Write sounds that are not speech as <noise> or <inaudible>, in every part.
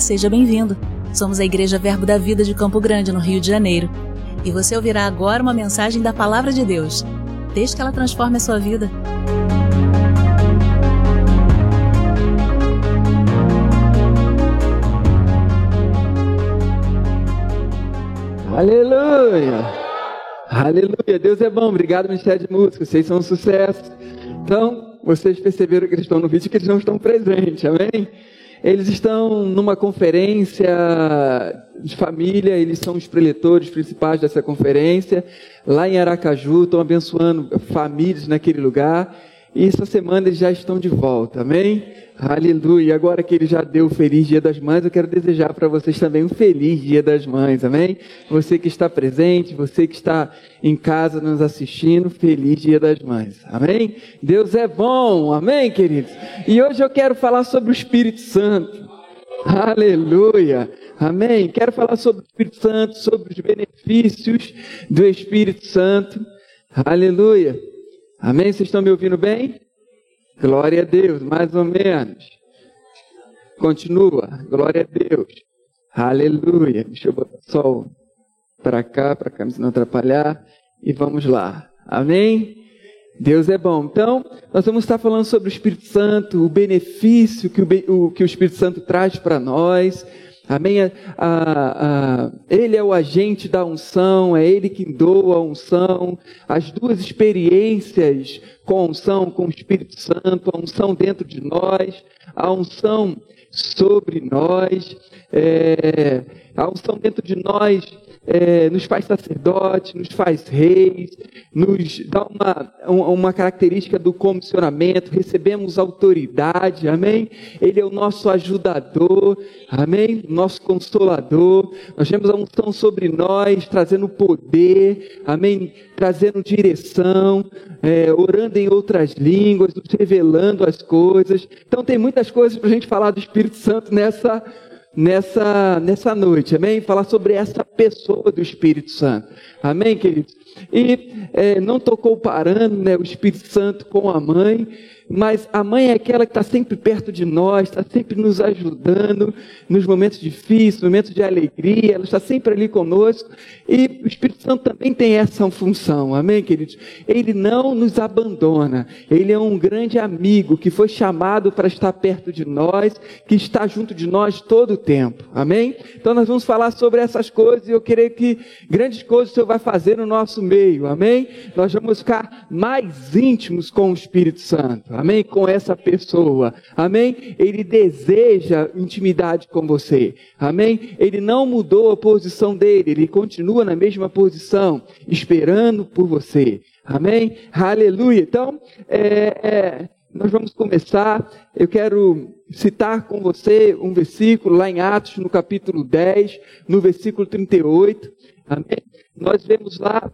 Seja bem-vindo. Somos a Igreja Verbo da Vida de Campo Grande, no Rio de Janeiro. E você ouvirá agora uma mensagem da Palavra de Deus. Desde que ela transforme a sua vida. Aleluia! Aleluia! Deus é bom. Obrigado, Ministério de Música. Vocês são um sucesso. Então, vocês perceberam que eles estão no vídeo que eles não estão presentes, amém? Eles estão numa conferência de família, eles são os preletores principais dessa conferência, lá em Aracaju, estão abençoando famílias naquele lugar. E essa semana eles já estão de volta, amém? Aleluia. Agora que ele já deu o feliz Dia das Mães, eu quero desejar para vocês também um feliz Dia das Mães, amém? Você que está presente, você que está em casa nos assistindo, feliz Dia das Mães, amém? Deus é bom, amém, queridos? E hoje eu quero falar sobre o Espírito Santo. Aleluia. Amém. Quero falar sobre o Espírito Santo, sobre os benefícios do Espírito Santo. Aleluia. Amém? Vocês estão me ouvindo bem? Glória a Deus, mais ou menos. Continua. Glória a Deus. Aleluia. Deixa eu botar só para cá, para cá, se não atrapalhar. E vamos lá. Amém? Deus é bom. Então, nós vamos estar falando sobre o Espírito Santo, o benefício que o, o que o Espírito Santo traz para nós. Amém? Ele é o agente da unção, é ele que doa a unção. As duas experiências com a unção, com o Espírito Santo, a unção dentro de nós, a unção sobre nós, é, a unção dentro de nós é, nos faz sacerdotes, nos faz reis, nos dá uma, uma característica do comissionamento, recebemos autoridade, amém? Ele é o nosso ajudador, amém? Nosso consolador, nós temos a unção sobre nós, trazendo poder, amém? Trazendo direção, é, orando em outras línguas, nos revelando as coisas. Então tem muitas coisas para a gente falar do Espírito Santo nessa nessa, nessa noite, amém? Falar sobre essa pessoa do Espírito Santo, amém, queridos? E é, não estou comparando né, o Espírito Santo com a mãe, mas a mãe é aquela que está sempre perto de nós, está sempre nos ajudando nos momentos difíceis, momentos de alegria, ela está sempre ali conosco. E o Espírito Santo também tem essa função, amém, queridos? Ele não nos abandona, ele é um grande amigo que foi chamado para estar perto de nós, que está junto de nós todo o tempo, amém? Então nós vamos falar sobre essas coisas e eu creio que grandes coisas o Senhor vai fazer no nosso meio, amém? Nós vamos ficar mais íntimos com o Espírito Santo amém? Com essa pessoa, amém? Ele deseja intimidade com você, amém? Ele não mudou a posição dele, ele continua na mesma posição, esperando por você, amém? Aleluia. Então, é, é, nós vamos começar. Eu quero citar com você um versículo lá em Atos, no capítulo 10, no versículo 38, amém? Nós vemos lá.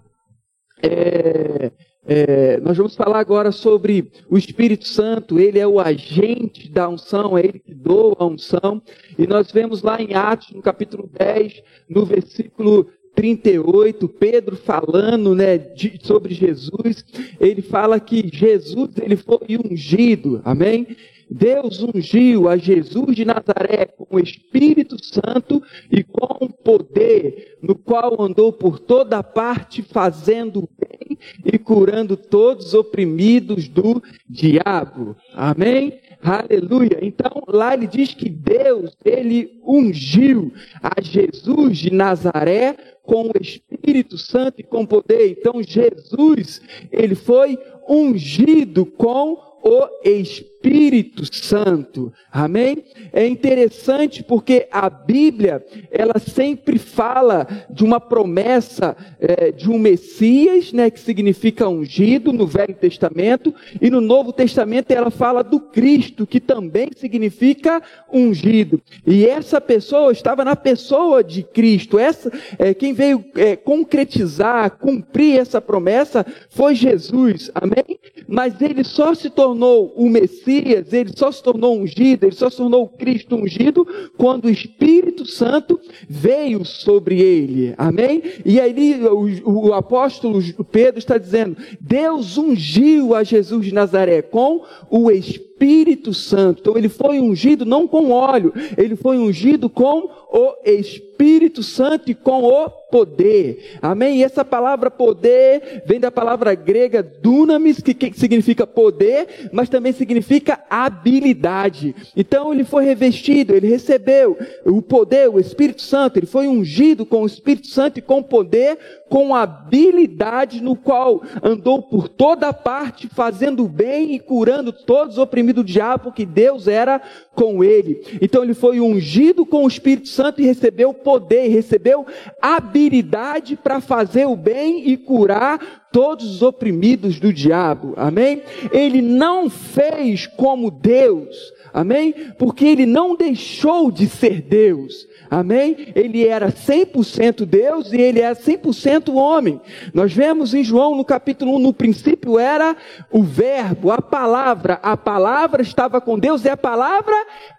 É, é, nós vamos falar agora sobre o Espírito Santo, ele é o agente da unção, é ele que doa a unção. E nós vemos lá em Atos, no capítulo 10, no versículo 38, Pedro falando né, de, sobre Jesus, ele fala que Jesus ele foi ungido, amém? Deus ungiu a Jesus de Nazaré com o Espírito Santo e com poder, no qual andou por toda parte fazendo bem e curando todos os oprimidos do diabo. Amém? Aleluia. Então, lá ele diz que Deus, ele ungiu a Jesus de Nazaré com o Espírito Santo e com poder. Então, Jesus, ele foi ungido com o Espírito Santo. Amém? É interessante porque a Bíblia, ela sempre fala de uma promessa é, de um Messias, né, que significa ungido no Velho Testamento, e no Novo Testamento ela fala do Cristo, que também significa ungido. E essa pessoa estava na pessoa de Cristo. Essa, é, quem veio é, concretizar, cumprir essa promessa foi Jesus. Amém? Mas ele só se tornou o Messias, ele só se tornou ungido, ele só se tornou o Cristo ungido quando o Espírito Santo veio sobre ele. Amém? E aí o, o apóstolo Pedro está dizendo: Deus ungiu a Jesus de Nazaré com o Espírito Espírito Santo. Então ele foi ungido não com óleo, ele foi ungido com o Espírito Santo e com o poder. Amém? E essa palavra poder vem da palavra grega dunamis, que, que significa poder, mas também significa habilidade. Então ele foi revestido, ele recebeu o poder, o Espírito Santo, ele foi ungido com o Espírito Santo e com poder, com habilidade no qual andou por toda parte, fazendo bem e curando todos os oprimidos do diabo, porque Deus era com ele. Então ele foi ungido com o Espírito Santo e recebeu poder, recebeu habilidade para fazer o bem e curar todos os oprimidos do diabo. Amém? Ele não fez como Deus. Amém? Porque ele não deixou de ser Deus. Amém? Ele era 100% Deus e ele é 100% homem. Nós vemos em João no capítulo 1, no princípio era o verbo, a palavra. A palavra estava com Deus e a palavra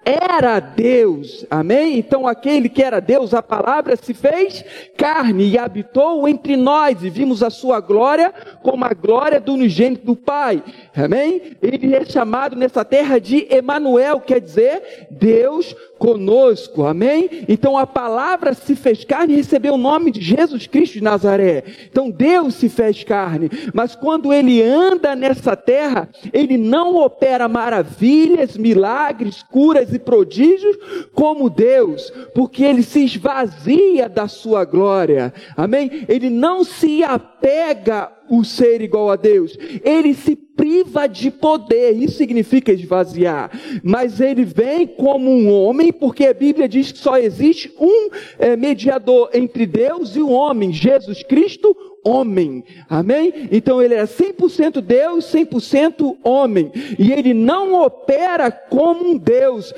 era Deus. Amém? Então aquele que era Deus, a palavra se fez carne e habitou entre nós e vimos a sua glória como a glória do unigênito do Pai. Amém? Ele é chamado nessa terra de Emanuel, quer dizer Deus conosco. Amém? Então a palavra se fez carne e recebeu o nome de Jesus Cristo de Nazaré. Então Deus se fez carne, mas quando ele anda nessa terra, ele não opera maravilhas, milagres, curas e prodígios como Deus, porque ele se esvazia da sua glória. Amém? Ele não se apega o ser igual a Deus. Ele se priva de poder, isso significa esvaziar. Mas ele vem como um homem, porque a Bíblia diz que só existe um é, mediador entre Deus e o homem, Jesus Cristo, homem. Amém? Então ele é 100% Deus, 100% homem. E ele não opera como um Deus,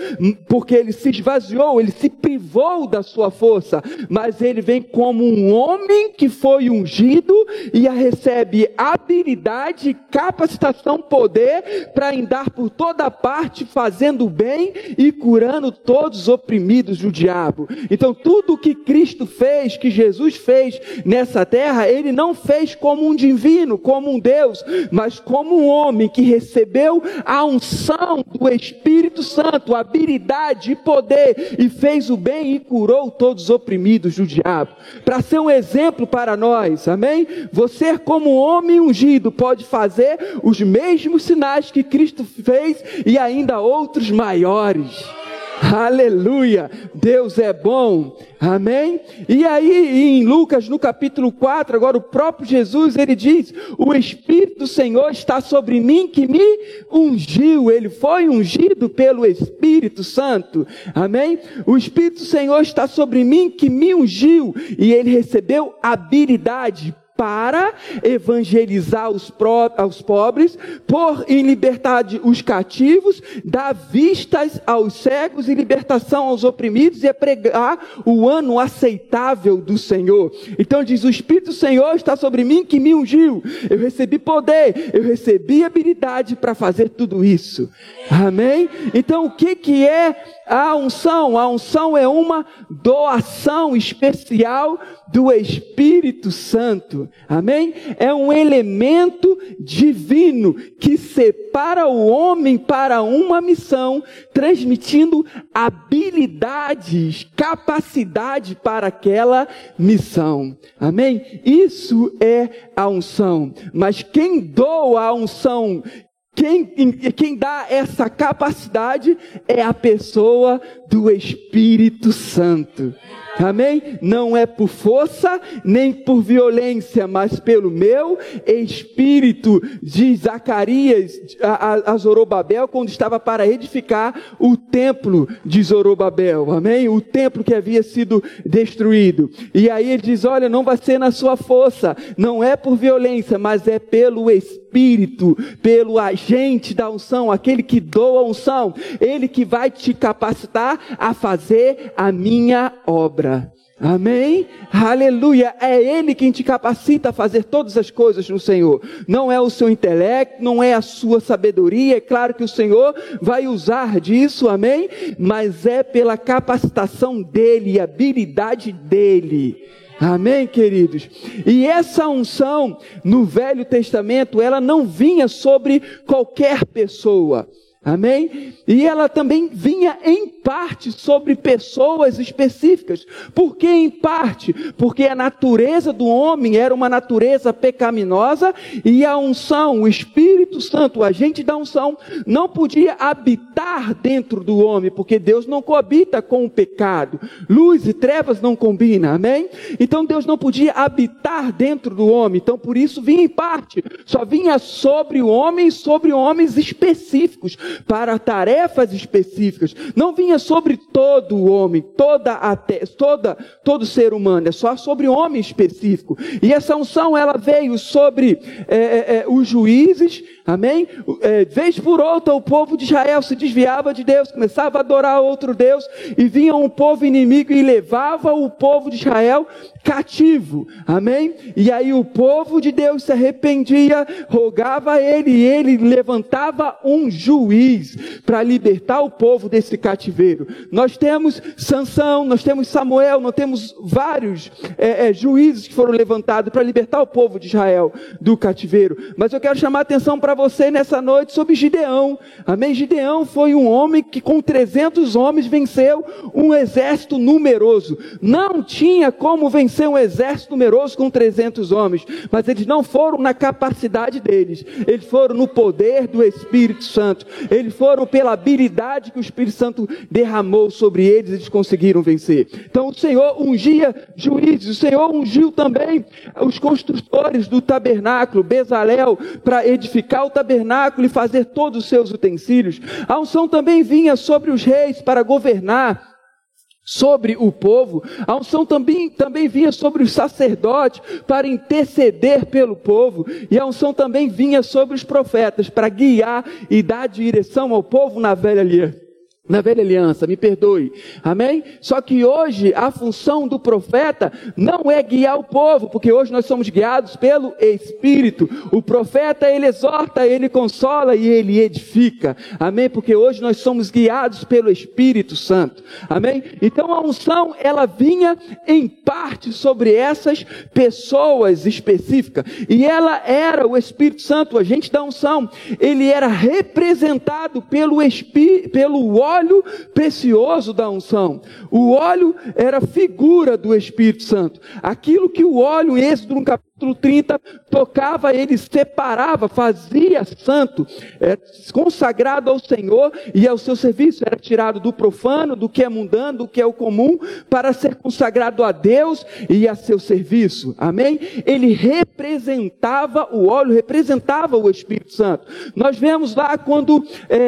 porque ele se esvaziou, ele se privou da sua força. Mas ele vem como um homem que foi ungido e recebe habilidade, capacitação, poder para andar por toda parte fazendo bem e curando todos os oprimidos do diabo. Então tudo que Cristo fez, que Jesus fez nessa terra, ele não fez como um divino, como um Deus, mas como um homem que recebeu a unção do Espírito Santo, habilidade e poder, e fez o bem e curou todos os oprimidos do diabo. Para ser um exemplo para nós, amém? Você, como homem ungido, pode fazer os mesmos sinais que Cristo fez e ainda outros maiores. Aleluia! Deus é bom. Amém? E aí, em Lucas, no capítulo 4, agora o próprio Jesus, ele diz: O Espírito do Senhor está sobre mim que me ungiu. Ele foi ungido pelo Espírito Santo. Amém? O Espírito do Senhor está sobre mim que me ungiu. E ele recebeu habilidade, para evangelizar os, pró, os pobres, pôr em liberdade os cativos, dar vistas aos cegos e libertação aos oprimidos e é pregar o ano aceitável do Senhor. Então diz: O Espírito do Senhor está sobre mim que me ungiu. Eu recebi poder, eu recebi habilidade para fazer tudo isso. Amém? Então o que, que é a unção? A unção é uma doação especial do Espírito Santo. Amém? É um elemento divino que separa o homem para uma missão, transmitindo habilidades, capacidade para aquela missão. Amém? Isso é a unção. Mas quem doa a unção, quem, quem dá essa capacidade é a pessoa do Espírito Santo. Amém? Não é por força, nem por violência, mas pelo meu espírito, de Zacarias a, a, Zorobabel, quando estava para edificar o templo de Zorobabel. Amém? O templo que havia sido destruído. E aí ele diz: Olha, não vai ser na sua força, não é por violência, mas é pelo Espírito, pelo agente da unção, aquele que doa a unção, ele que vai te capacitar a fazer a minha obra. Amém? Aleluia! É Ele quem te capacita a fazer todas as coisas no Senhor. Não é o seu intelecto, não é a sua sabedoria. É claro que o Senhor vai usar disso, amém? Mas é pela capacitação dEle e habilidade dEle. Amém, queridos? E essa unção no Velho Testamento, ela não vinha sobre qualquer pessoa. Amém? E ela também vinha em parte sobre pessoas específicas. Por que em parte? Porque a natureza do homem era uma natureza pecaminosa e a unção, o Espírito Santo, o agente da unção, não podia habitar dentro do homem, porque Deus não coabita com o pecado. Luz e trevas não combinam, amém? Então Deus não podia habitar dentro do homem. Então por isso vinha em parte. Só vinha sobre o homem sobre homens específicos para tarefas específicas. Não vinha sobre todo o homem, toda a te, toda todo ser humano, é só sobre homem específico. E essa unção ela veio sobre é, é os juízes, amém? É, vez por outra o povo de Israel se desviava de Deus, começava a adorar outro Deus e vinha um povo inimigo e levava o povo de Israel cativo, amém? E aí o povo de Deus se arrependia, rogava a ele e ele levantava um juiz para libertar o povo desse cativeiro. Nós temos Sansão, nós temos Samuel, nós temos vários é, é, juízes que foram levantados para libertar o povo de Israel do cativeiro. Mas eu quero chamar a atenção para você nessa noite sobre Gideão. Amém? Gideão foi um homem que com 300 homens venceu um exército numeroso. Não tinha como vencer um exército numeroso com 300 homens, mas eles não foram na capacidade deles, eles foram no poder do Espírito Santo, eles foram pela habilidade que o Espírito Santo derramou sobre eles, eles conseguiram vencer. Então o Senhor ungia juízes, o Senhor ungiu também os construtores do tabernáculo, Bezalel, para edificar o tabernáculo e fazer todos os seus utensílios. A unção também vinha sobre os reis para governar sobre o povo, a unção também, também vinha sobre os sacerdotes para interceder pelo povo, e a unção também vinha sobre os profetas para guiar e dar direção ao povo na velha aliança na velha aliança, me perdoe, amém? Só que hoje a função do profeta não é guiar o povo, porque hoje nós somos guiados pelo Espírito. O profeta ele exorta, ele consola e ele edifica, amém? Porque hoje nós somos guiados pelo Espírito Santo, amém? Então a unção ela vinha em parte sobre essas pessoas específicas e ela era o Espírito Santo, o agente da unção, ele era representado pelo Espírito, pelo óleo precioso da unção. O óleo era figura do Espírito Santo. Aquilo que o óleo, em Êxodo no capítulo 30, tocava, ele separava, fazia santo, é, consagrado ao Senhor e ao seu serviço. Era tirado do profano, do que é mundano, do que é o comum, para ser consagrado a Deus e a seu serviço. Amém? Ele representava o óleo, representava o Espírito Santo. Nós vemos lá quando é, é,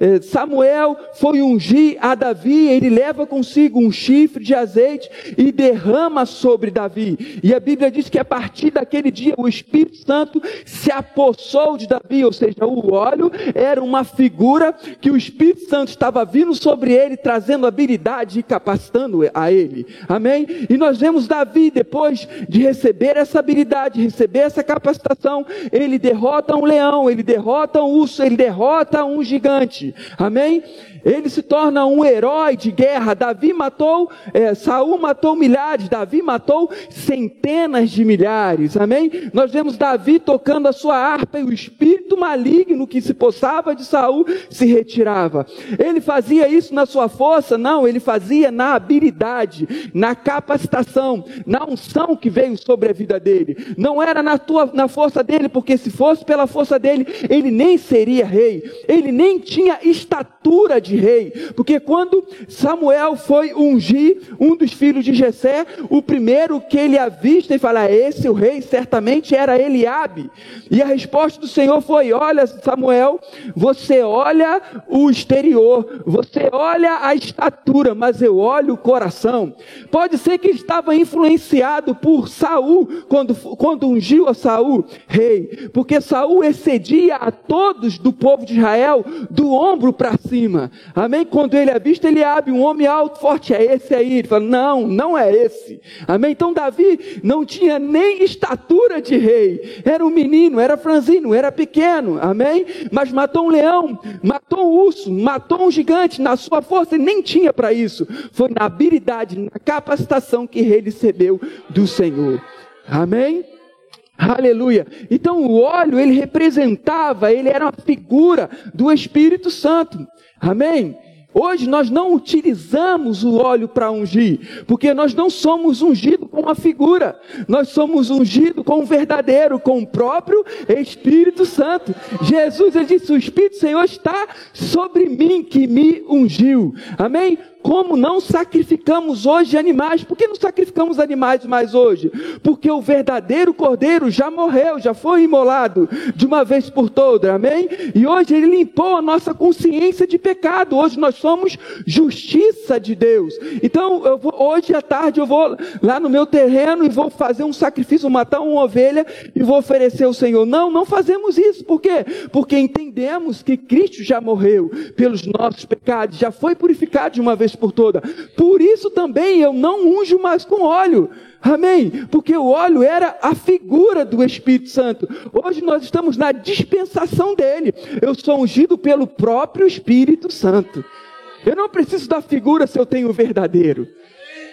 é, é Samuel foi ungir a Davi, ele leva consigo um chifre de azeite e derrama sobre Davi. E a Bíblia diz que a partir daquele dia o Espírito Santo se apossou de Davi, ou seja, o óleo era uma figura que o Espírito Santo estava vindo sobre ele, trazendo habilidade e capacitando a ele. Amém? E nós vemos Davi, depois de receber essa habilidade, receber essa capacitação, ele derrota um leão, ele derrota um urso, ele derrota um gigante. Amém? ele se torna um herói de guerra. Davi matou, é, Saul matou milhares, Davi matou centenas de milhares. Amém? Nós vemos Davi tocando a sua harpa e o espírito maligno que se possava de Saul se retirava. Ele fazia isso na sua força? Não, ele fazia na habilidade, na capacitação, na unção que veio sobre a vida dele. Não era na tua, na força dele, porque se fosse pela força dele, ele nem seria rei. Ele nem tinha estatura de de rei, porque quando Samuel foi ungir um dos filhos de Jessé, o primeiro que ele avista e fala: "Esse o rei certamente era Eliabe". E a resposta do Senhor foi: "Olha, Samuel, você olha o exterior, você olha a estatura, mas eu olho o coração". Pode ser que estava influenciado por Saul quando quando ungiu a Saul rei, porque Saul excedia a todos do povo de Israel do ombro para cima. Amém? Quando ele avista ele abre um homem alto, forte, é esse aí. Ele fala, não, não é esse. Amém? Então Davi não tinha nem estatura de rei. Era um menino, era franzino, era pequeno. Amém? Mas matou um leão, matou um urso, matou um gigante. Na sua força ele nem tinha para isso. Foi na habilidade, na capacitação que ele recebeu do Senhor. Amém? Aleluia. Então o óleo, ele representava, ele era uma figura do Espírito Santo. Amém? Hoje nós não utilizamos o óleo para ungir, porque nós não somos ungidos com uma figura, nós somos ungidos com o verdadeiro, com o próprio Espírito Santo. Jesus disse: O Espírito Senhor está sobre mim que me ungiu. Amém? Como não sacrificamos hoje animais? Por que não sacrificamos animais mais hoje? Porque o verdadeiro cordeiro já morreu, já foi imolado de uma vez por todas, amém? E hoje ele limpou a nossa consciência de pecado. Hoje nós somos justiça de Deus. Então, vou, hoje à tarde eu vou lá no meu terreno e vou fazer um sacrifício, matar uma ovelha e vou oferecer ao Senhor. Não, não fazemos isso. Por quê? Porque entendemos que Cristo já morreu pelos nossos pecados, já foi purificado de uma vez vez por toda. Por isso também eu não unjo mais com óleo. Amém? Porque o óleo era a figura do Espírito Santo. Hoje nós estamos na dispensação dele. Eu sou ungido pelo próprio Espírito Santo. Eu não preciso da figura se eu tenho o verdadeiro.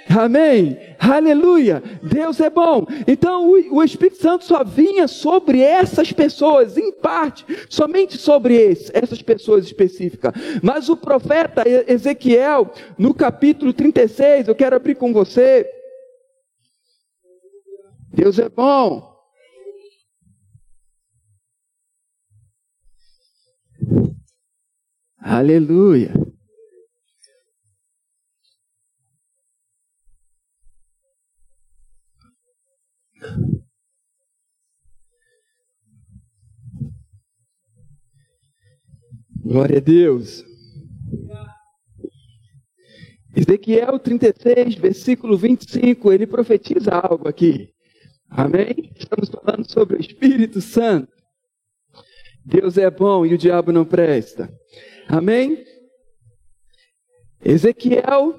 Amém? Aleluia! Deus é bom. Então o, Espírito Santo só vinha sobre essas pessoas, em parte, somente sobre esse, essas pessoas específicas. Mas o profeta Ezequiel, no capítulo 36, eu quero abrir com você. Deus é bom. Aleluia. Glória a Deus. Ezequiel 36, versículo 25, ele profetiza algo aqui. Amém? Estamos falando sobre o Espírito Santo. Deus é bom e o diabo não presta. Amém? Ezequiel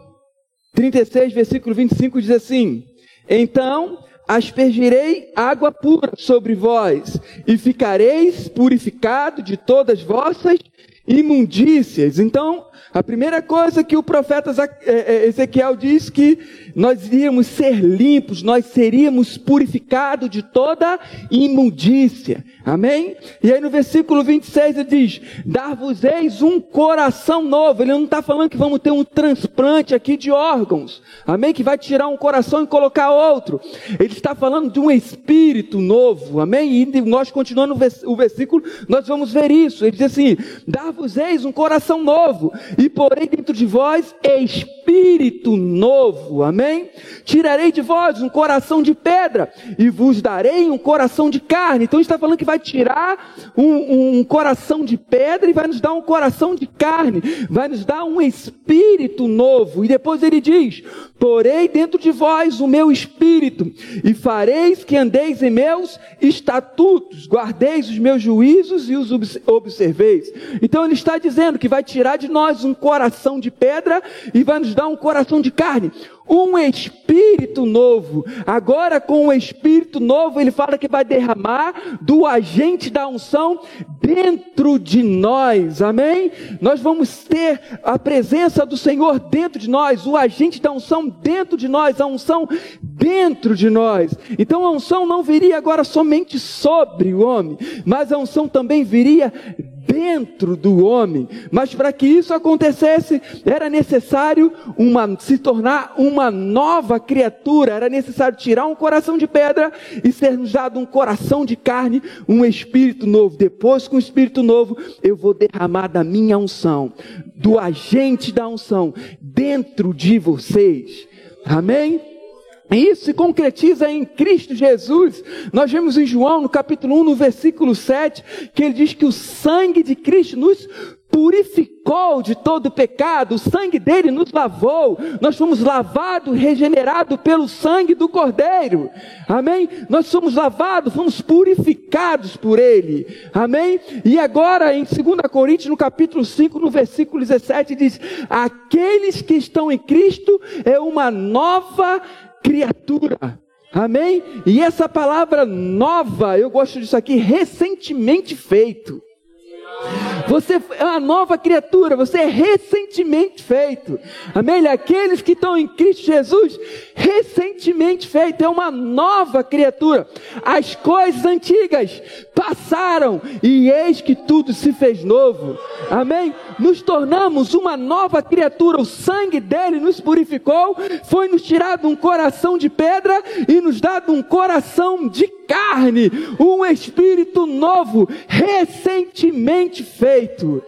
36, versículo 25 diz assim: Então aspergirei água pura sobre vós, e ficareis purificado de todas vossas imundícias. Então, a primeira coisa que o profeta é, é, Ezequiel diz que nós iríamos ser limpos, nós seríamos purificados de toda imundícia. Amém? E aí no versículo 26 ele diz: Dar-vos-eis um coração novo. Ele não está falando que vamos ter um transplante aqui de órgãos. Amém? Que vai tirar um coração e colocar outro. Ele está falando de um espírito novo. Amém? E nós continuando o versículo, nós vamos ver isso. Ele diz assim: Dar-vos-eis um coração novo e porei dentro de vós espírito novo, amém? Tirarei de vós um coração de pedra e vos darei um coração de carne. Então está falando que vai tirar um, um coração de pedra e vai nos dar um coração de carne, vai nos dar um espírito novo. E depois ele diz: Porei dentro de vós o meu espírito e fareis que andeis em meus estatutos, guardeis os meus juízos e os observeis. Então ele está dizendo que vai tirar de nós um um coração de pedra e vai nos dar um coração de carne. Um espírito novo. Agora, com o espírito novo, ele fala que vai derramar do agente da unção dentro de nós. Amém? Nós vamos ter a presença do Senhor dentro de nós, o agente da unção dentro de nós, a unção dentro de nós. Então a unção não viria agora somente sobre o homem, mas a unção também viria dentro do homem. Mas para que isso acontecesse, era necessário uma, se tornar uma nova criatura, era necessário tirar um coração de pedra e ser nos dado um coração de carne, um espírito novo. Depois, com o espírito novo, eu vou derramar da minha unção, do agente da unção, dentro de vocês. Amém? Isso se concretiza em Cristo Jesus. Nós vemos em João, no capítulo 1, no versículo 7, que ele diz que o sangue de Cristo nos purificou de todo pecado, o sangue dele nos lavou, nós fomos lavados, regenerados pelo sangue do Cordeiro, amém? Nós somos lavados, fomos purificados por ele, amém? E agora em 2 Coríntios, no capítulo 5, no versículo 17, diz: Aqueles que estão em Cristo é uma nova criatura. Amém? E essa palavra nova, eu gosto disso aqui, recentemente feito. Você é uma nova criatura, você é recentemente feito. Amém? Aqueles que estão em Cristo Jesus, recentemente feito, é uma nova criatura. As coisas antigas passaram e eis que tudo se fez novo. Amém? Nos tornamos uma nova criatura. O sangue dele nos purificou, foi nos tirado um coração de pedra e nos dado um coração de carne, um espírito novo, recentemente feito.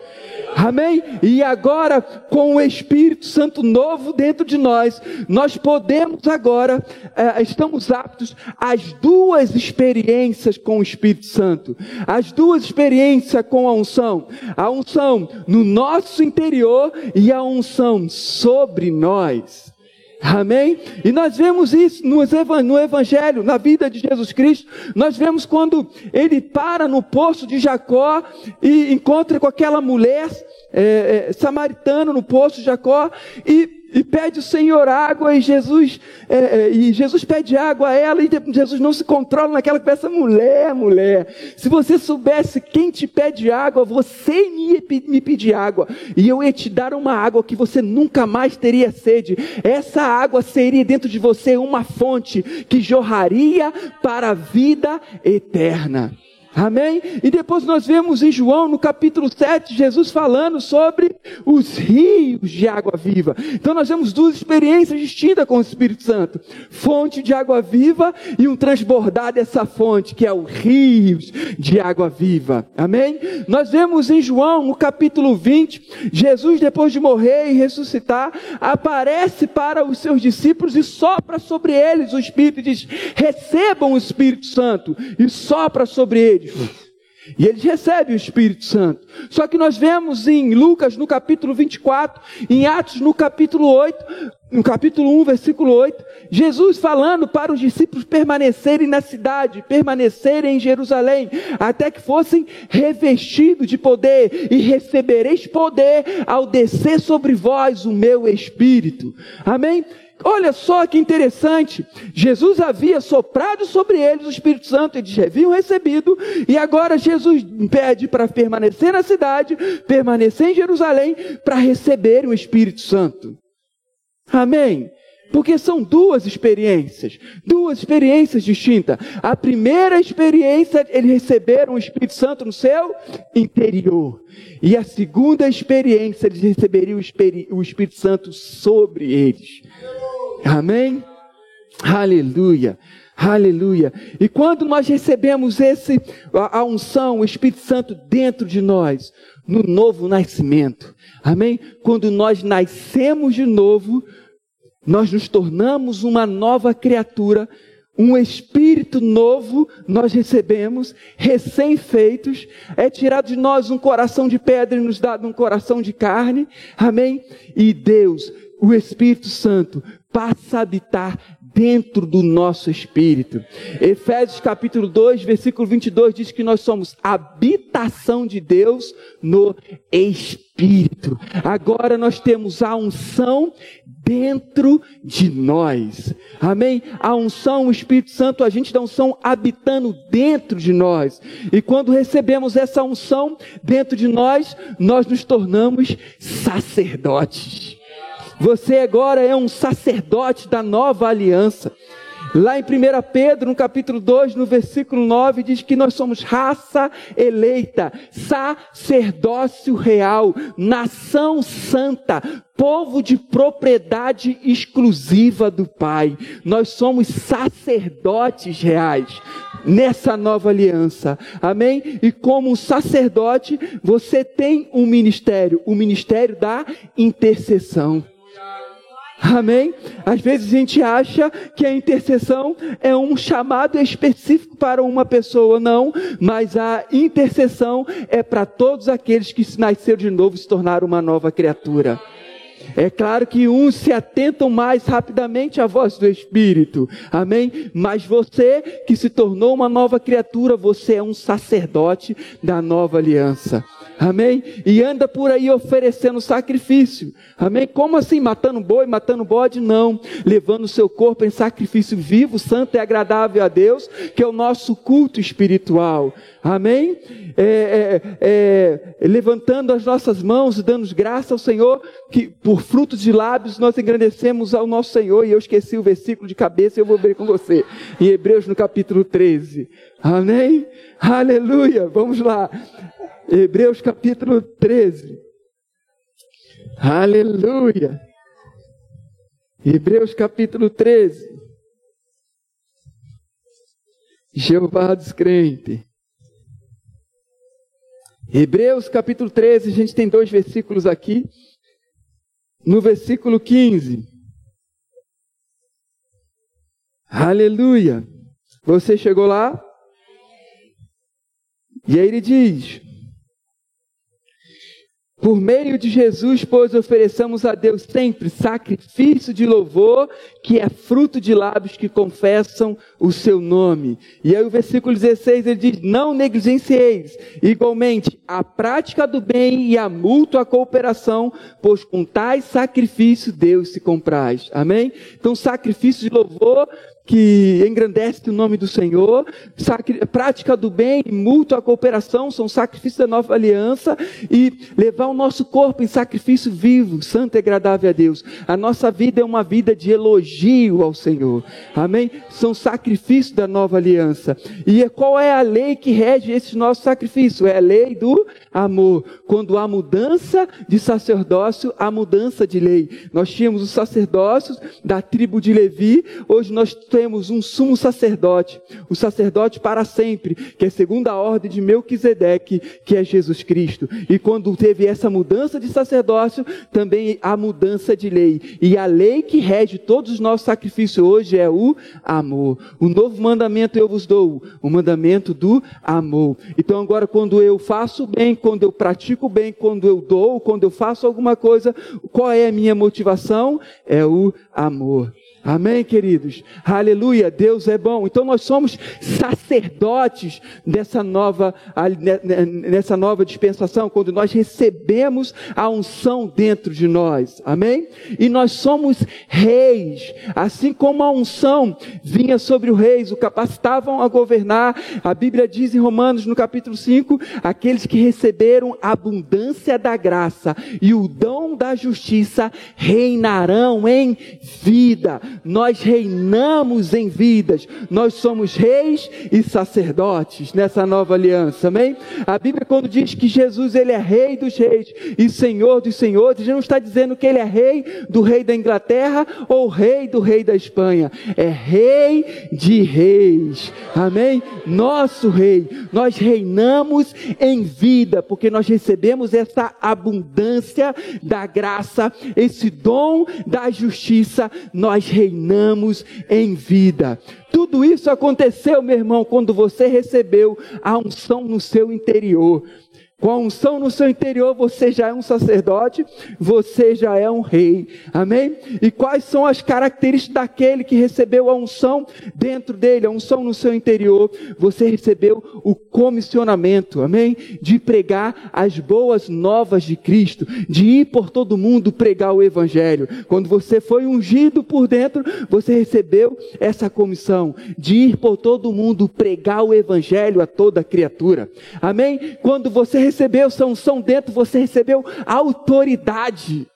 Amém? E agora, com o Espírito Santo novo dentro de nós, nós podemos agora, eh, estamos aptos às duas experiências com o Espírito Santo. As duas experiências com a unção. A unção no nosso interior e a unção sobre nós. Amém? E nós vemos isso no Evangelho, na vida de Jesus Cristo. Nós vemos quando ele para no poço de Jacó e encontra com aquela mulher é, é, samaritana no poço de Jacó e e pede o Senhor água, e Jesus, é, é, e Jesus pede água a ela, e Jesus não se controla naquela que peça, mulher, mulher, se você soubesse quem te pede água, você me, me pedir água, e eu ia te dar uma água que você nunca mais teria sede, essa água seria dentro de você uma fonte que jorraria para a vida eterna. Amém? E depois nós vemos em João, no capítulo 7, Jesus falando sobre os rios de água viva. Então nós vemos duas experiências distintas com o Espírito Santo: fonte de água viva e um transbordar dessa fonte, que é o rios de água viva. Amém? Nós vemos em João, no capítulo 20, Jesus, depois de morrer e ressuscitar, aparece para os seus discípulos e sopra sobre eles o Espírito e diz: recebam o Espírito Santo, e sopra sobre eles e eles recebem o Espírito Santo. Só que nós vemos em Lucas, no capítulo 24, em Atos, no capítulo 8, no capítulo 1, versículo 8, Jesus falando para os discípulos permanecerem na cidade, permanecerem em Jerusalém, até que fossem revestidos de poder, e recebereis poder ao descer sobre vós o meu Espírito. Amém? Olha só que interessante. Jesus havia soprado sobre eles o Espírito Santo, eles haviam recebido, e agora Jesus pede para permanecer na cidade, permanecer em Jerusalém, para receber o Espírito Santo. Amém? Porque são duas experiências, duas experiências distintas. A primeira experiência, eles receberam o Espírito Santo no seu interior. E a segunda experiência, eles receberiam o Espírito Santo sobre eles. Amém? Aleluia. Aleluia. E quando nós recebemos esse a, a, unção, o Espírito Santo dentro de nós, no novo nascimento. Amém? Quando nós nascemos de novo, nós nos tornamos uma nova criatura, um espírito novo nós recebemos, recém-feitos, é tirado de nós um coração de pedra e nos dado um coração de carne. Amém? E Deus, o Espírito Santo, passa a habitar dentro do nosso espírito. Efésios capítulo 2, versículo 22 diz que nós somos habitação de Deus no espírito. Agora nós temos a unção dentro de nós. Amém? A unção, o Espírito Santo, a gente dá unção habitando dentro de nós. E quando recebemos essa unção dentro de nós, nós nos tornamos sacerdotes. Você agora é um sacerdote da nova aliança. Lá em 1 Pedro, no capítulo 2, no versículo 9, diz que nós somos raça eleita, sacerdócio real, nação santa, povo de propriedade exclusiva do Pai. Nós somos sacerdotes reais nessa nova aliança. Amém? E como sacerdote, você tem um ministério, o ministério da intercessão. Amém? Às vezes a gente acha que a intercessão é um chamado específico para uma pessoa, não, mas a intercessão é para todos aqueles que se nasceram de novo e se tornaram uma nova criatura. É claro que uns se atentam mais rapidamente à voz do Espírito, amém? Mas você que se tornou uma nova criatura, você é um sacerdote da nova aliança. Amém? E anda por aí oferecendo sacrifício. Amém? Como assim? Matando boi, matando bode? Não. Levando o seu corpo em sacrifício vivo, santo e agradável a Deus, que é o nosso culto espiritual. Amém? É, é, é, levantando as nossas mãos e dando graça ao Senhor, que por frutos de lábios nós engrandecemos ao nosso Senhor. E eu esqueci o versículo de cabeça eu vou ver com você. Em Hebreus no capítulo 13. Amém? Aleluia! Vamos lá. Hebreus capítulo 13. Aleluia! Hebreus capítulo 13. Jeová descrente. Hebreus capítulo 13, a gente tem dois versículos aqui. No versículo 15. Aleluia. Você chegou lá? E aí ele diz: por meio de Jesus, pois, ofereçamos a Deus sempre sacrifício de louvor, que é fruto de lábios que confessam o seu nome. E aí o versículo 16 ele diz: Não negligencieis, igualmente, a prática do bem e a mútua cooperação, pois com tais sacrifício Deus se compraz. Amém? Então, sacrifício de louvor que engrandece o nome do Senhor, prática do bem, mútua cooperação, são sacrifícios da nova aliança, e levar o nosso corpo em sacrifício vivo, santo e agradável a Deus. A nossa vida é uma vida de elogio ao Senhor, amém? São sacrifícios da nova aliança. E qual é a lei que rege esse nosso sacrifício? É a lei do amor. Quando há mudança de sacerdócio, há mudança de lei. Nós tínhamos os sacerdócios da tribo de Levi, hoje nós temos um sumo sacerdote, o sacerdote para sempre, que é segundo a ordem de Melquisedeque, que é Jesus Cristo. E quando teve essa mudança de sacerdócio, também há mudança de lei. E a lei que rege todos os nossos sacrifícios hoje é o amor. O novo mandamento eu vos dou, o mandamento do amor. Então agora quando eu faço bem, quando eu pratico bem, quando eu dou, quando eu faço alguma coisa, qual é a minha motivação? É o amor. Amém, queridos? Aleluia, Deus é bom. Então nós somos sacerdotes dessa nova, nessa nova dispensação, quando nós recebemos a unção dentro de nós. Amém? E nós somos reis. Assim como a unção vinha sobre os reis, o capacitavam a governar. A Bíblia diz em Romanos, no capítulo 5, aqueles que receberam a abundância da graça e o dom da justiça reinarão em vida nós reinamos em vidas, nós somos reis e sacerdotes nessa nova aliança, amém? A Bíblia quando diz que Jesus ele é rei dos reis e senhor dos senhores, não está dizendo que ele é rei do rei da Inglaterra ou rei do rei da Espanha, é rei de reis, amém? Nosso rei, nós reinamos em vida, porque nós recebemos essa abundância da graça, esse dom da justiça, nós reinamos reinamos em vida. Tudo isso aconteceu, meu irmão, quando você recebeu a unção no seu interior. Com a unção no seu interior, você já é um sacerdote, você já é um rei. Amém? E quais são as características daquele que recebeu a unção dentro dele, a unção no seu interior? Você recebeu o comissionamento, amém? De pregar as boas novas de Cristo, de ir por todo mundo pregar o evangelho. Quando você foi ungido por dentro, você recebeu essa comissão de ir por todo mundo pregar o evangelho a toda criatura. Amém? Quando você recebeu essa unção dentro, você recebeu autoridade.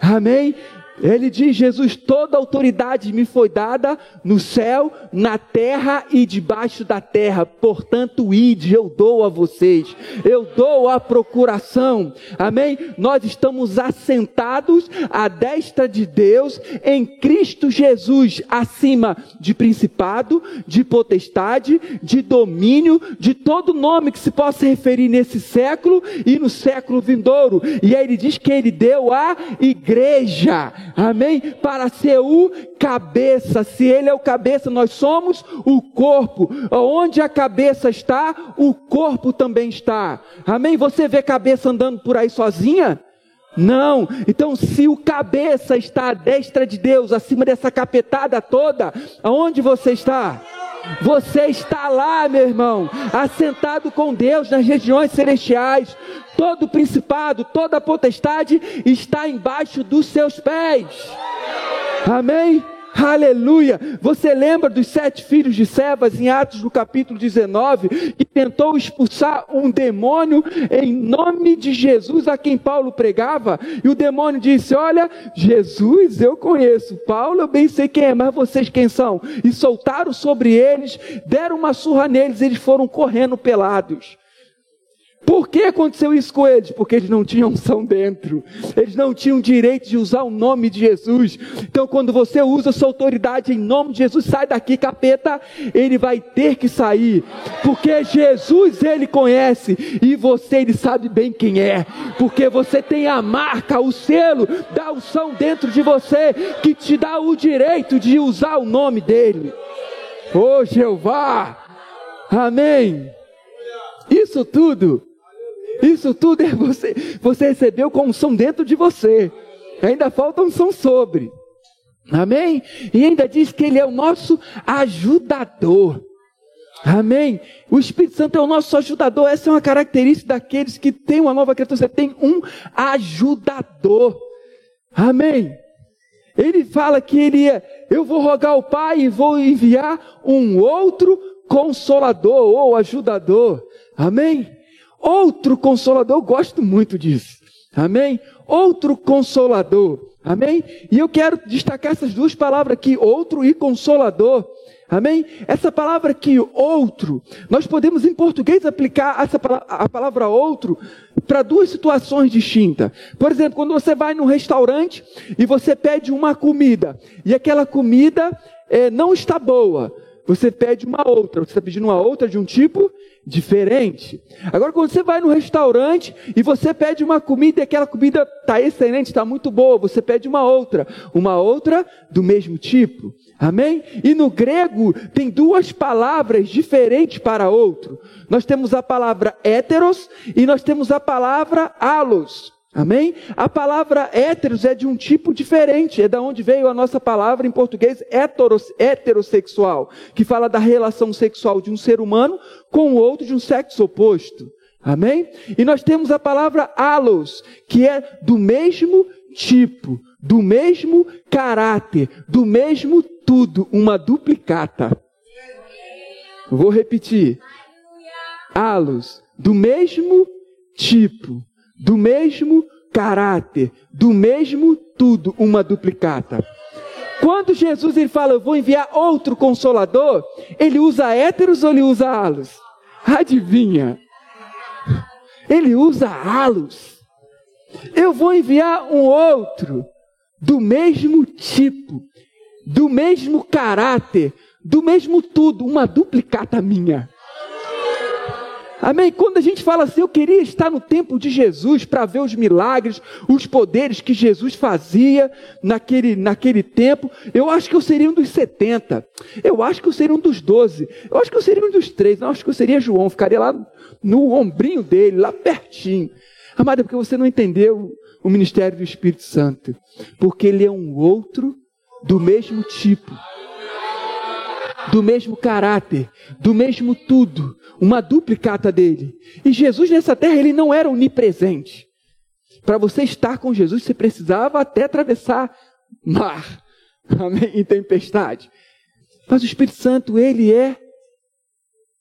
Amém? Ele diz: Jesus, toda autoridade me foi dada no céu, na terra e debaixo da terra. Portanto, ide, eu dou a vocês, eu dou a procuração. Amém? Nós estamos assentados à destra de Deus em Cristo Jesus, acima de principado, de potestade, de domínio, de todo nome que se possa referir nesse século e no século vindouro. E aí ele diz que ele deu a igreja amém? Para ser o cabeça, se Ele é o cabeça, nós somos o corpo, onde a cabeça está, o corpo também está, amém? Você vê cabeça andando por aí sozinha? Não, então se o cabeça está à destra de Deus, acima dessa capetada toda, aonde você está? Você está lá, meu irmão, assentado com Deus nas regiões celestiais. Todo principado, toda potestade está embaixo dos seus pés. Amém? Aleluia! Você lembra dos sete filhos de Sebas em Atos no capítulo 19, que tentou expulsar um demônio em nome de Jesus a quem Paulo pregava? E o demônio disse: Olha, Jesus eu conheço, Paulo eu bem sei quem é, mas vocês quem são? E soltaram sobre eles, deram uma surra neles, eles foram correndo pelados. Por que aconteceu isso com eles? Porque eles não tinham unção dentro. Eles não tinham direito de usar o nome de Jesus. Então, quando você usa sua autoridade em nome de Jesus, sai daqui, capeta, ele vai ter que sair. Porque Jesus ele conhece e você ele sabe bem quem é. Porque você tem a marca, o selo da unção dentro de você que te dá o direito de usar o nome dele. Oh, Jeová! Amém. Isso tudo isso tudo é você. Você recebeu com unção dentro de você. Ainda falta unção sobre. Amém? E ainda diz que Ele é o nosso ajudador. Amém? O Espírito Santo é o nosso ajudador. Essa é uma característica daqueles que têm uma nova criatura. Você tem um ajudador. Amém? Ele fala que ele é, eu vou rogar ao Pai e vou enviar um outro consolador ou ajudador. Amém? Outro consolador, eu gosto muito disso. Amém? Outro consolador. Amém? E eu quero destacar essas duas palavras aqui, outro e consolador. Amém? Essa palavra aqui, outro, nós podemos em português aplicar essa, a palavra outro para duas situações distintas. Por exemplo, quando você vai num restaurante e você pede uma comida e aquela comida é, não está boa, você pede uma outra. Você está pedindo uma outra de um tipo diferente. Agora, quando você vai no restaurante e você pede uma comida e aquela comida está excelente, está muito boa, você pede uma outra, uma outra do mesmo tipo. Amém? E no grego tem duas palavras diferentes para outro. Nós temos a palavra héteros e nós temos a palavra alos. Amém? A palavra héteros é de um tipo diferente, é da onde veio a nossa palavra em português heterossexual, que fala da relação sexual de um ser humano com o outro de um sexo oposto. Amém? E nós temos a palavra alos, que é do mesmo tipo, do mesmo caráter, do mesmo tudo, uma duplicata. Vou repetir. Alos, do mesmo tipo, do mesmo caráter, do mesmo tudo, uma duplicata. Quando Jesus ele fala, eu vou enviar outro consolador, ele usa héteros ou ele usa halos? Adivinha? Ele usa halos. Eu vou enviar um outro do mesmo tipo, do mesmo caráter, do mesmo tudo, uma duplicata minha. Amém? Quando a gente fala assim, eu queria estar no tempo de Jesus para ver os milagres, os poderes que Jesus fazia naquele, naquele tempo, eu acho que eu seria um dos 70. Eu acho que eu seria um dos 12. Eu acho que eu seria um dos três. Eu acho que eu seria João, ficaria lá no ombrinho dele, lá pertinho. Amado, é porque você não entendeu o ministério do Espírito Santo. Porque ele é um outro do mesmo tipo do mesmo caráter, do mesmo tudo, uma duplicata dele. E Jesus nessa terra, ele não era onipresente. Para você estar com Jesus, você precisava até atravessar mar, <laughs> amém, e tempestade. Mas o Espírito Santo, ele é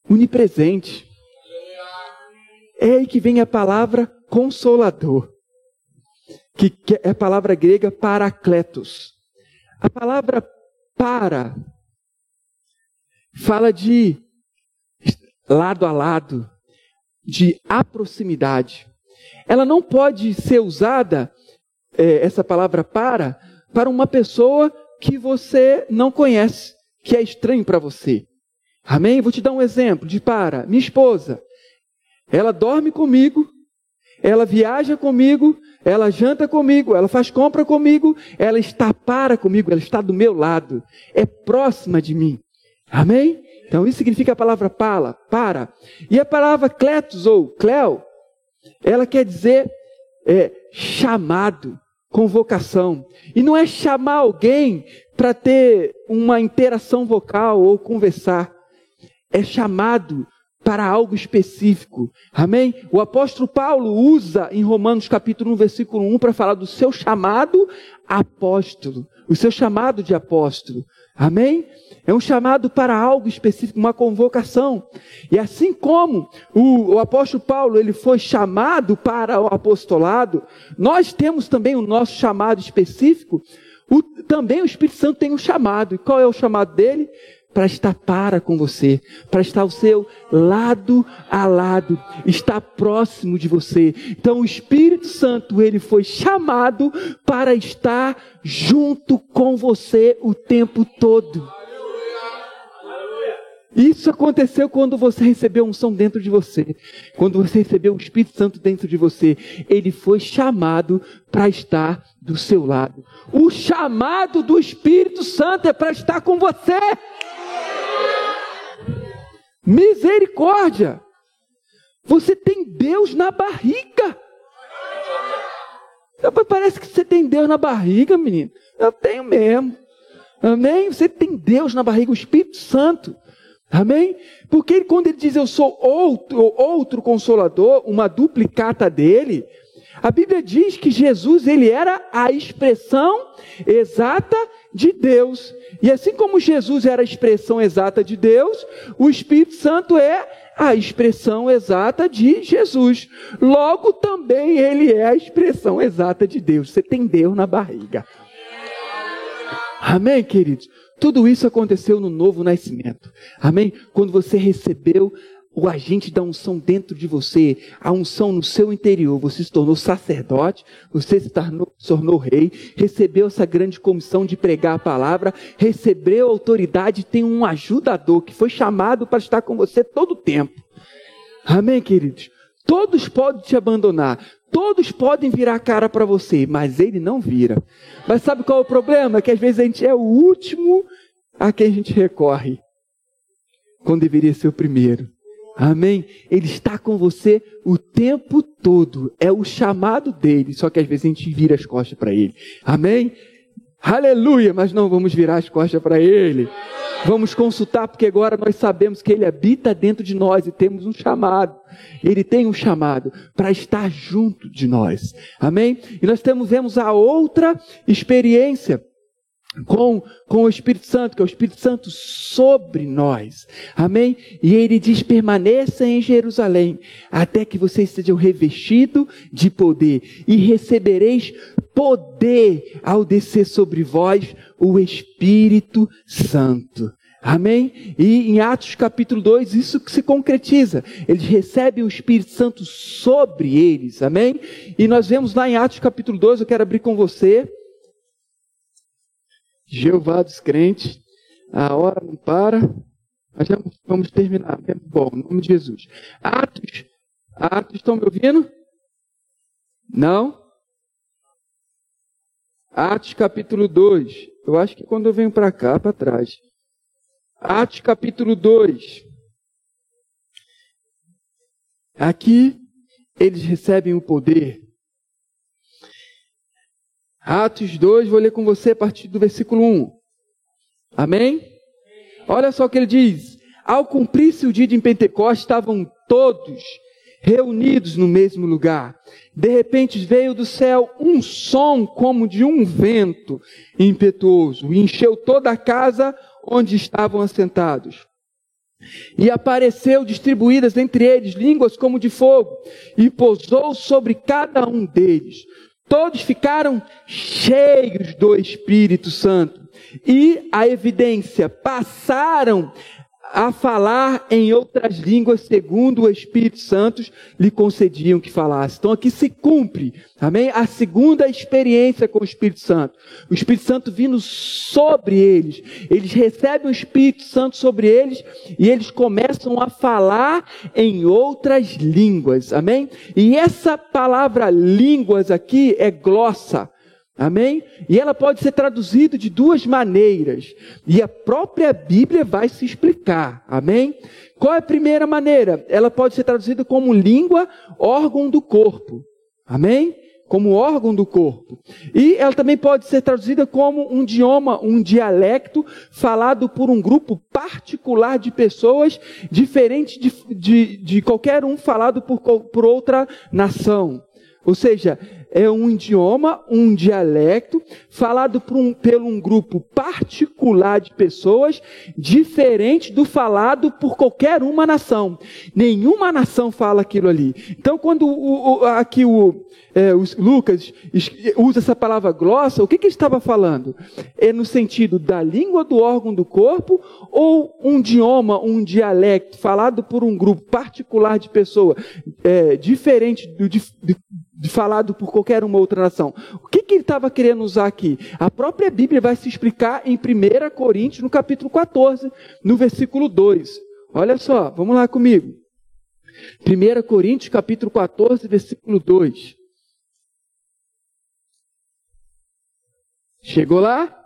onipresente. É aí que vem a palavra consolador, que é a palavra grega paracletos. A palavra para fala de lado a lado, de aproximidade. Ela não pode ser usada, é, essa palavra para, para uma pessoa que você não conhece, que é estranho para você. Amém? Vou te dar um exemplo de para. Minha esposa, ela dorme comigo, ela viaja comigo, ela janta comigo, ela faz compra comigo, ela está para comigo, ela está do meu lado, é próxima de mim. Amém? Então isso significa a palavra para, para. E a palavra kletos ou cleo, ela quer dizer é, chamado, convocação. E não é chamar alguém para ter uma interação vocal ou conversar. é chamado para algo específico. Amém? O apóstolo Paulo usa em Romanos capítulo 1, versículo 1 para falar do seu chamado apóstolo, o seu chamado de apóstolo. Amém? É um chamado para algo específico, uma convocação. E assim como o, o, apóstolo Paulo ele foi chamado para o apostolado, nós temos também o nosso chamado específico. O, também o Espírito Santo tem um chamado. E qual é o chamado dele? Para estar para com você, para estar ao seu lado a lado, estar próximo de você. Então o Espírito Santo, ele foi chamado para estar junto com você o tempo todo. Isso aconteceu quando você recebeu um som dentro de você. Quando você recebeu o Espírito Santo dentro de você. Ele foi chamado para estar do seu lado. O chamado do Espírito Santo é para estar com você. Misericórdia! Você tem Deus na barriga. Parece que você tem Deus na barriga, menino. Eu tenho mesmo. Amém? Você tem Deus na barriga, o Espírito Santo. Amém? Porque quando ele diz eu sou outro, outro consolador, uma duplicata dele, a Bíblia diz que Jesus ele era a expressão exata de Deus. E assim como Jesus era a expressão exata de Deus, o Espírito Santo é a expressão exata de Jesus. Logo também ele é a expressão exata de Deus. Você tem Deus na barriga. Amém, queridos? Tudo isso aconteceu no novo nascimento. Amém? Quando você recebeu o agente da unção dentro de você, a unção no seu interior, você se tornou sacerdote, você se tornou, se tornou rei, recebeu essa grande comissão de pregar a palavra, recebeu autoridade, tem um ajudador que foi chamado para estar com você todo o tempo. Amém, queridos? Todos podem te abandonar, todos podem virar a cara para você, mas ele não vira. Mas sabe qual é o problema? Que às vezes a gente é o último a quem a gente recorre, quando deveria ser o primeiro. Amém? Ele está com você o tempo todo. É o chamado dele. Só que às vezes a gente vira as costas para ele. Amém? Aleluia! Mas não vamos virar as costas para ele. Vamos consultar, porque agora nós sabemos que ele habita dentro de nós e temos um chamado. Ele tem um chamado para estar junto de nós. Amém? E nós temos, vemos a outra experiência com, com o Espírito Santo, que é o Espírito Santo sobre nós. Amém? E ele diz: permaneça em Jerusalém, até que vocês sejam revestidos de poder, e recebereis poder ao descer sobre vós o Espírito Santo. Amém? E em Atos capítulo 2, isso que se concretiza. Eles recebem o Espírito Santo sobre eles. Amém? E nós vemos lá em Atos capítulo 2, eu quero abrir com você. Jeová dos crentes, a hora não para, mas vamos terminar. Bom, em nome de Jesus. Atos, Atos, estão me ouvindo? Não? Atos capítulo 2. Eu acho que quando eu venho para cá, para trás. Atos capítulo 2. Aqui eles recebem o poder Atos 2, vou ler com você a partir do versículo 1. Amém? Olha só o que ele diz. Ao cumprir-se o dia de Pentecostes, estavam todos reunidos no mesmo lugar. De repente veio do céu um som como de um vento impetuoso e encheu toda a casa onde estavam assentados. E apareceu distribuídas entre eles línguas como de fogo, e pousou sobre cada um deles. Todos ficaram cheios do Espírito Santo. E a evidência, passaram a falar em outras línguas, segundo o Espírito Santo lhe concediam que falasse. Então aqui se cumpre, amém? A segunda experiência com o Espírito Santo. O Espírito Santo vindo sobre eles. Eles recebem o Espírito Santo sobre eles e eles começam a falar em outras línguas, amém? E essa palavra línguas aqui é glossa. Amém? E ela pode ser traduzida de duas maneiras. E a própria Bíblia vai se explicar. Amém? Qual é a primeira maneira? Ela pode ser traduzida como língua, órgão do corpo. Amém? como órgão do corpo. E ela também pode ser traduzida como um idioma, um dialecto falado por um grupo particular de pessoas, diferente de, de, de qualquer um falado por, por outra nação. Ou seja, é um idioma, um dialecto, falado por um, pelo um grupo particular de pessoas, diferente do falado por qualquer uma nação. Nenhuma nação fala aquilo ali. Então, quando o, o, aqui o, é, o Lucas usa essa palavra glossa, o que, que ele estava falando? É no sentido da língua do órgão do corpo ou um idioma, um dialecto falado por um grupo particular de pessoas, é, diferente do, de, de, de falado por qualquer uma outra nação. O que, que ele estava querendo usar aqui? A própria Bíblia vai se explicar em 1 Coríntios, no capítulo 14, no versículo 2. Olha só, vamos lá comigo. 1 Coríntios, capítulo 14, versículo 2. Chegou lá?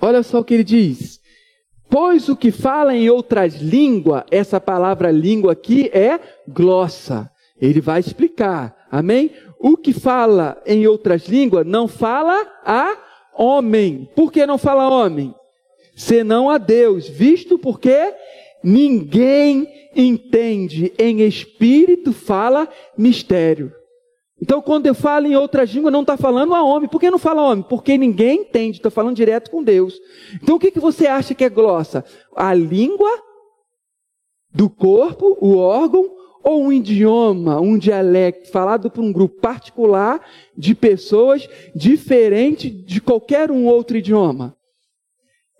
Olha só o que ele diz. Pois o que fala em outras línguas, essa palavra língua aqui é glossa. Ele vai explicar. Amém? O que fala em outras línguas não fala a homem. Por que não fala homem? Senão a Deus, visto porque ninguém entende. Em espírito fala mistério. Então, quando eu falo em outras línguas, não está falando a homem. Por que não fala homem? Porque ninguém entende, está falando direto com Deus. Então, o que, que você acha que é glossa? A língua do corpo, o órgão, ou um idioma, um dialecto falado por um grupo particular de pessoas diferente de qualquer um outro idioma?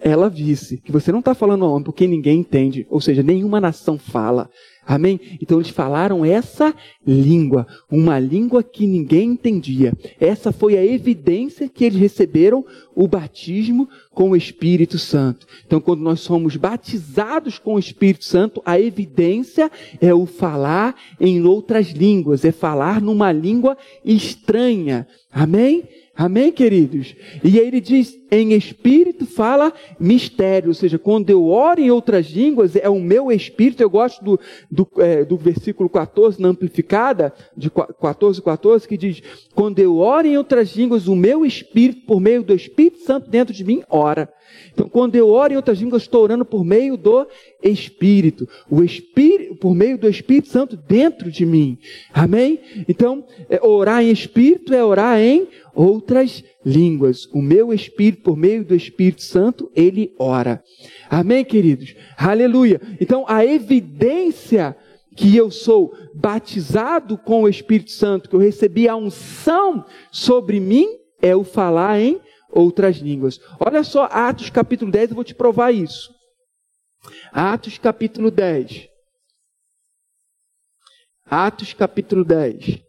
Ela disse que você não está falando homem porque ninguém entende, ou seja, nenhuma nação fala. Amém? Então eles falaram essa língua, uma língua que ninguém entendia. Essa foi a evidência que eles receberam o batismo com o Espírito Santo. Então, quando nós somos batizados com o Espírito Santo, a evidência é o falar em outras línguas, é falar numa língua estranha. Amém? Amém, queridos? E aí ele diz, em espírito fala mistério, ou seja, quando eu oro em outras línguas, é o meu espírito, eu gosto do, do, é, do versículo 14, na amplificada, de 14, 14, que diz, quando eu oro em outras línguas, o meu espírito, por meio do Espírito Santo dentro de mim, ora. Então, quando eu oro em outras línguas, estou orando por meio do Espírito. O Espírito, por meio do Espírito Santo dentro de mim. Amém? Então, é, orar em Espírito é orar em outras línguas. O meu Espírito, por meio do Espírito Santo, ele ora. Amém, queridos? Aleluia. Então, a evidência que eu sou batizado com o Espírito Santo, que eu recebi a unção sobre mim, é o falar em outras línguas. Olha só, Atos capítulo 10, eu vou te provar isso. Atos capítulo 10. Atos capítulo 10.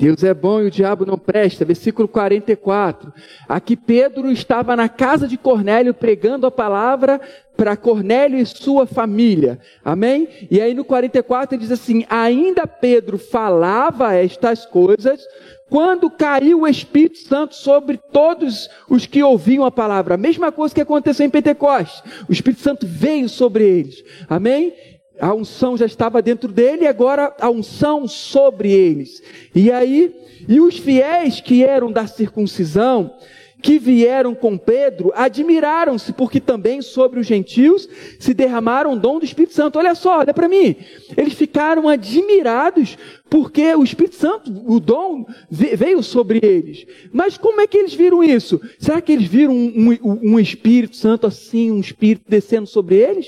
Deus é bom e o diabo não presta. Versículo 44. Aqui Pedro estava na casa de Cornélio pregando a palavra para Cornélio e sua família. Amém? E aí no 44 ele diz assim: Ainda Pedro falava estas coisas quando caiu o Espírito Santo sobre todos os que ouviam a palavra. A mesma coisa que aconteceu em Pentecostes. O Espírito Santo veio sobre eles. Amém? A unção já estava dentro dele, agora a unção sobre eles. E aí, e os fiéis que eram da circuncisão, que vieram com Pedro, admiraram-se, porque também sobre os gentios se derramaram o dom do Espírito Santo. Olha só, olha para mim. Eles ficaram admirados, porque o Espírito Santo, o dom, veio sobre eles. Mas como é que eles viram isso? Será que eles viram um, um, um Espírito Santo assim, um Espírito descendo sobre eles?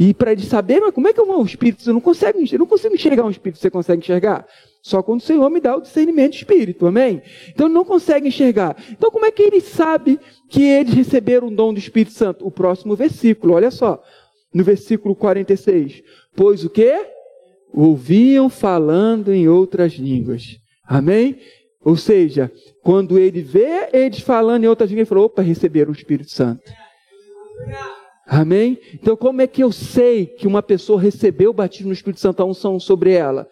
E para ele saber, mas como é que é um espírito? Você não consegue, eu não consigo enxergar um espírito, você consegue enxergar? Só quando o Senhor me dá o discernimento de espírito, amém? Então ele não consegue enxergar. Então como é que ele sabe que eles receberam o dom do Espírito Santo? O próximo versículo, olha só. No versículo 46. Pois o que? Ouviam falando em outras línguas. Amém? Ou seja, quando ele vê eles falando em outras línguas, ele falou, opa, receberam o Espírito Santo. Amém? Então, como é que eu sei que uma pessoa recebeu o batismo no Espírito Santo, a unção sobre ela?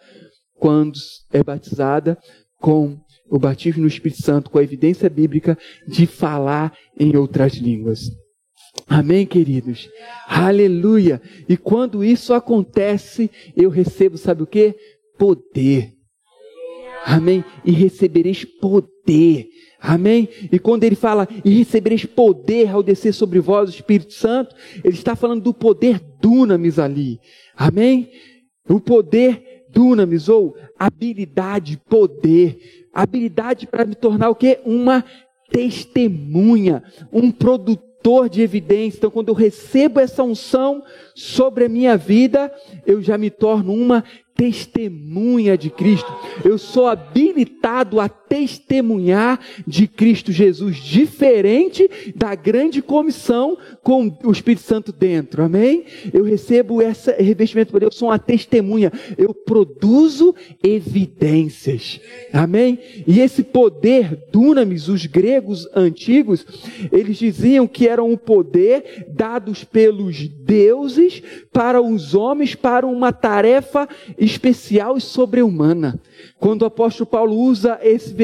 Quando é batizada com o batismo no Espírito Santo, com a evidência bíblica de falar em outras línguas. Amém, queridos? Aleluia! E quando isso acontece, eu recebo, sabe o que? Poder. Amém? E recebereis poder. Amém? E quando ele fala, e recebereis poder ao descer sobre vós o Espírito Santo, ele está falando do poder dunamis ali. Amém? O poder dunamis, ou habilidade, poder. Habilidade para me tornar o quê? Uma testemunha, um produtor de evidência. Então, quando eu recebo essa unção sobre a minha vida, eu já me torno uma testemunha de Cristo. Eu sou habilitado a testemunhar de Cristo Jesus, diferente da grande comissão com o Espírito Santo dentro. Amém? Eu recebo esse revestimento por Deus, eu sou uma testemunha. Eu produzo evidências. Amém? E esse poder, dunamis, os gregos antigos, eles diziam que era um poder dados pelos deuses para os homens para uma tarefa especial e sobre-humana. Quando o apóstolo Paulo usa esse,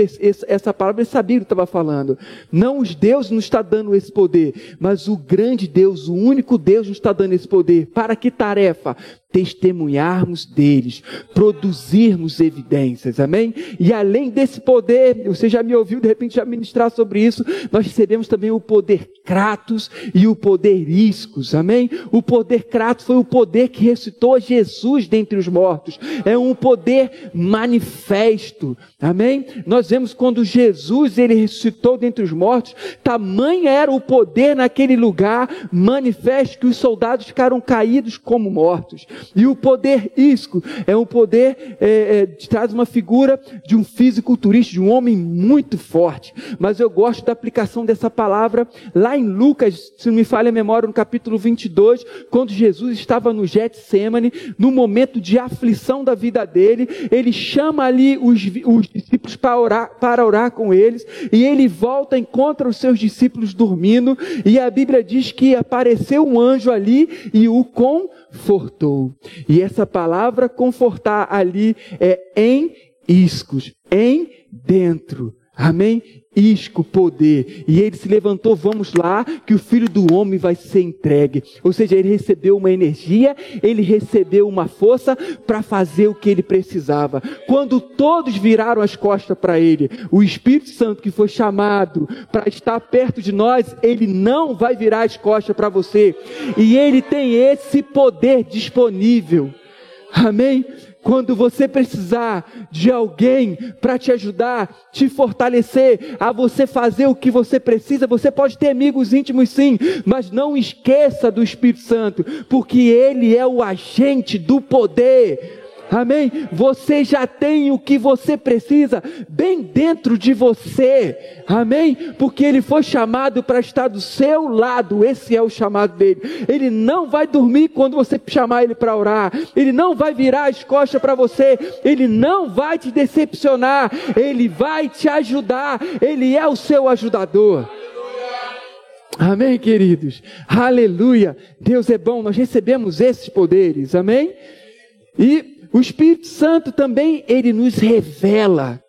essa palavra, ele sabia o que estava falando. Não os deuses nos está dando esse poder, mas o grande Deus, o único Deus nos está dando esse poder. Para que tarefa? Testemunharmos deles, produzirmos evidências, amém? E além desse poder, você já me ouviu de repente já ministrar sobre isso, nós recebemos também o poder Kratos e o poder Iscos, amém? O poder Kratos foi o poder que ressuscitou Jesus dentre os mortos, é um poder manifesto, amém? Nós vemos quando Jesus ele ressuscitou dentre os mortos, tamanho era o poder naquele lugar manifesto que os soldados ficaram caídos como mortos. E o poder isco é um poder é, é, traz uma figura de um fisiculturista, de um homem muito forte. Mas eu gosto da aplicação dessa palavra lá em Lucas, se não me falha a memória, no capítulo 22, quando Jesus estava no Getsemane, no momento de aflição da vida dele, ele chama ali os, os discípulos para orar, para orar com eles, e ele volta, encontra os seus discípulos dormindo, e a Bíblia diz que apareceu um anjo ali e o confortou. E essa palavra confortar ali é em iscos, em dentro. Amém? Isco, poder. E ele se levantou, vamos lá, que o filho do homem vai ser entregue. Ou seja, ele recebeu uma energia, ele recebeu uma força para fazer o que ele precisava. Quando todos viraram as costas para ele, o Espírito Santo que foi chamado para estar perto de nós, ele não vai virar as costas para você. E ele tem esse poder disponível. Amém? Quando você precisar de alguém para te ajudar, te fortalecer, a você fazer o que você precisa, você pode ter amigos íntimos sim, mas não esqueça do Espírito Santo, porque ele é o agente do poder. Amém? Você já tem o que você precisa bem dentro de você. Amém? Porque ele foi chamado para estar do seu lado. Esse é o chamado dele. Ele não vai dormir quando você chamar ele para orar. Ele não vai virar as costas para você. Ele não vai te decepcionar. Ele vai te ajudar. Ele é o seu ajudador. Amém, queridos? Aleluia. Deus é bom. Nós recebemos esses poderes. Amém? E o Espírito Santo também, ele nos revela.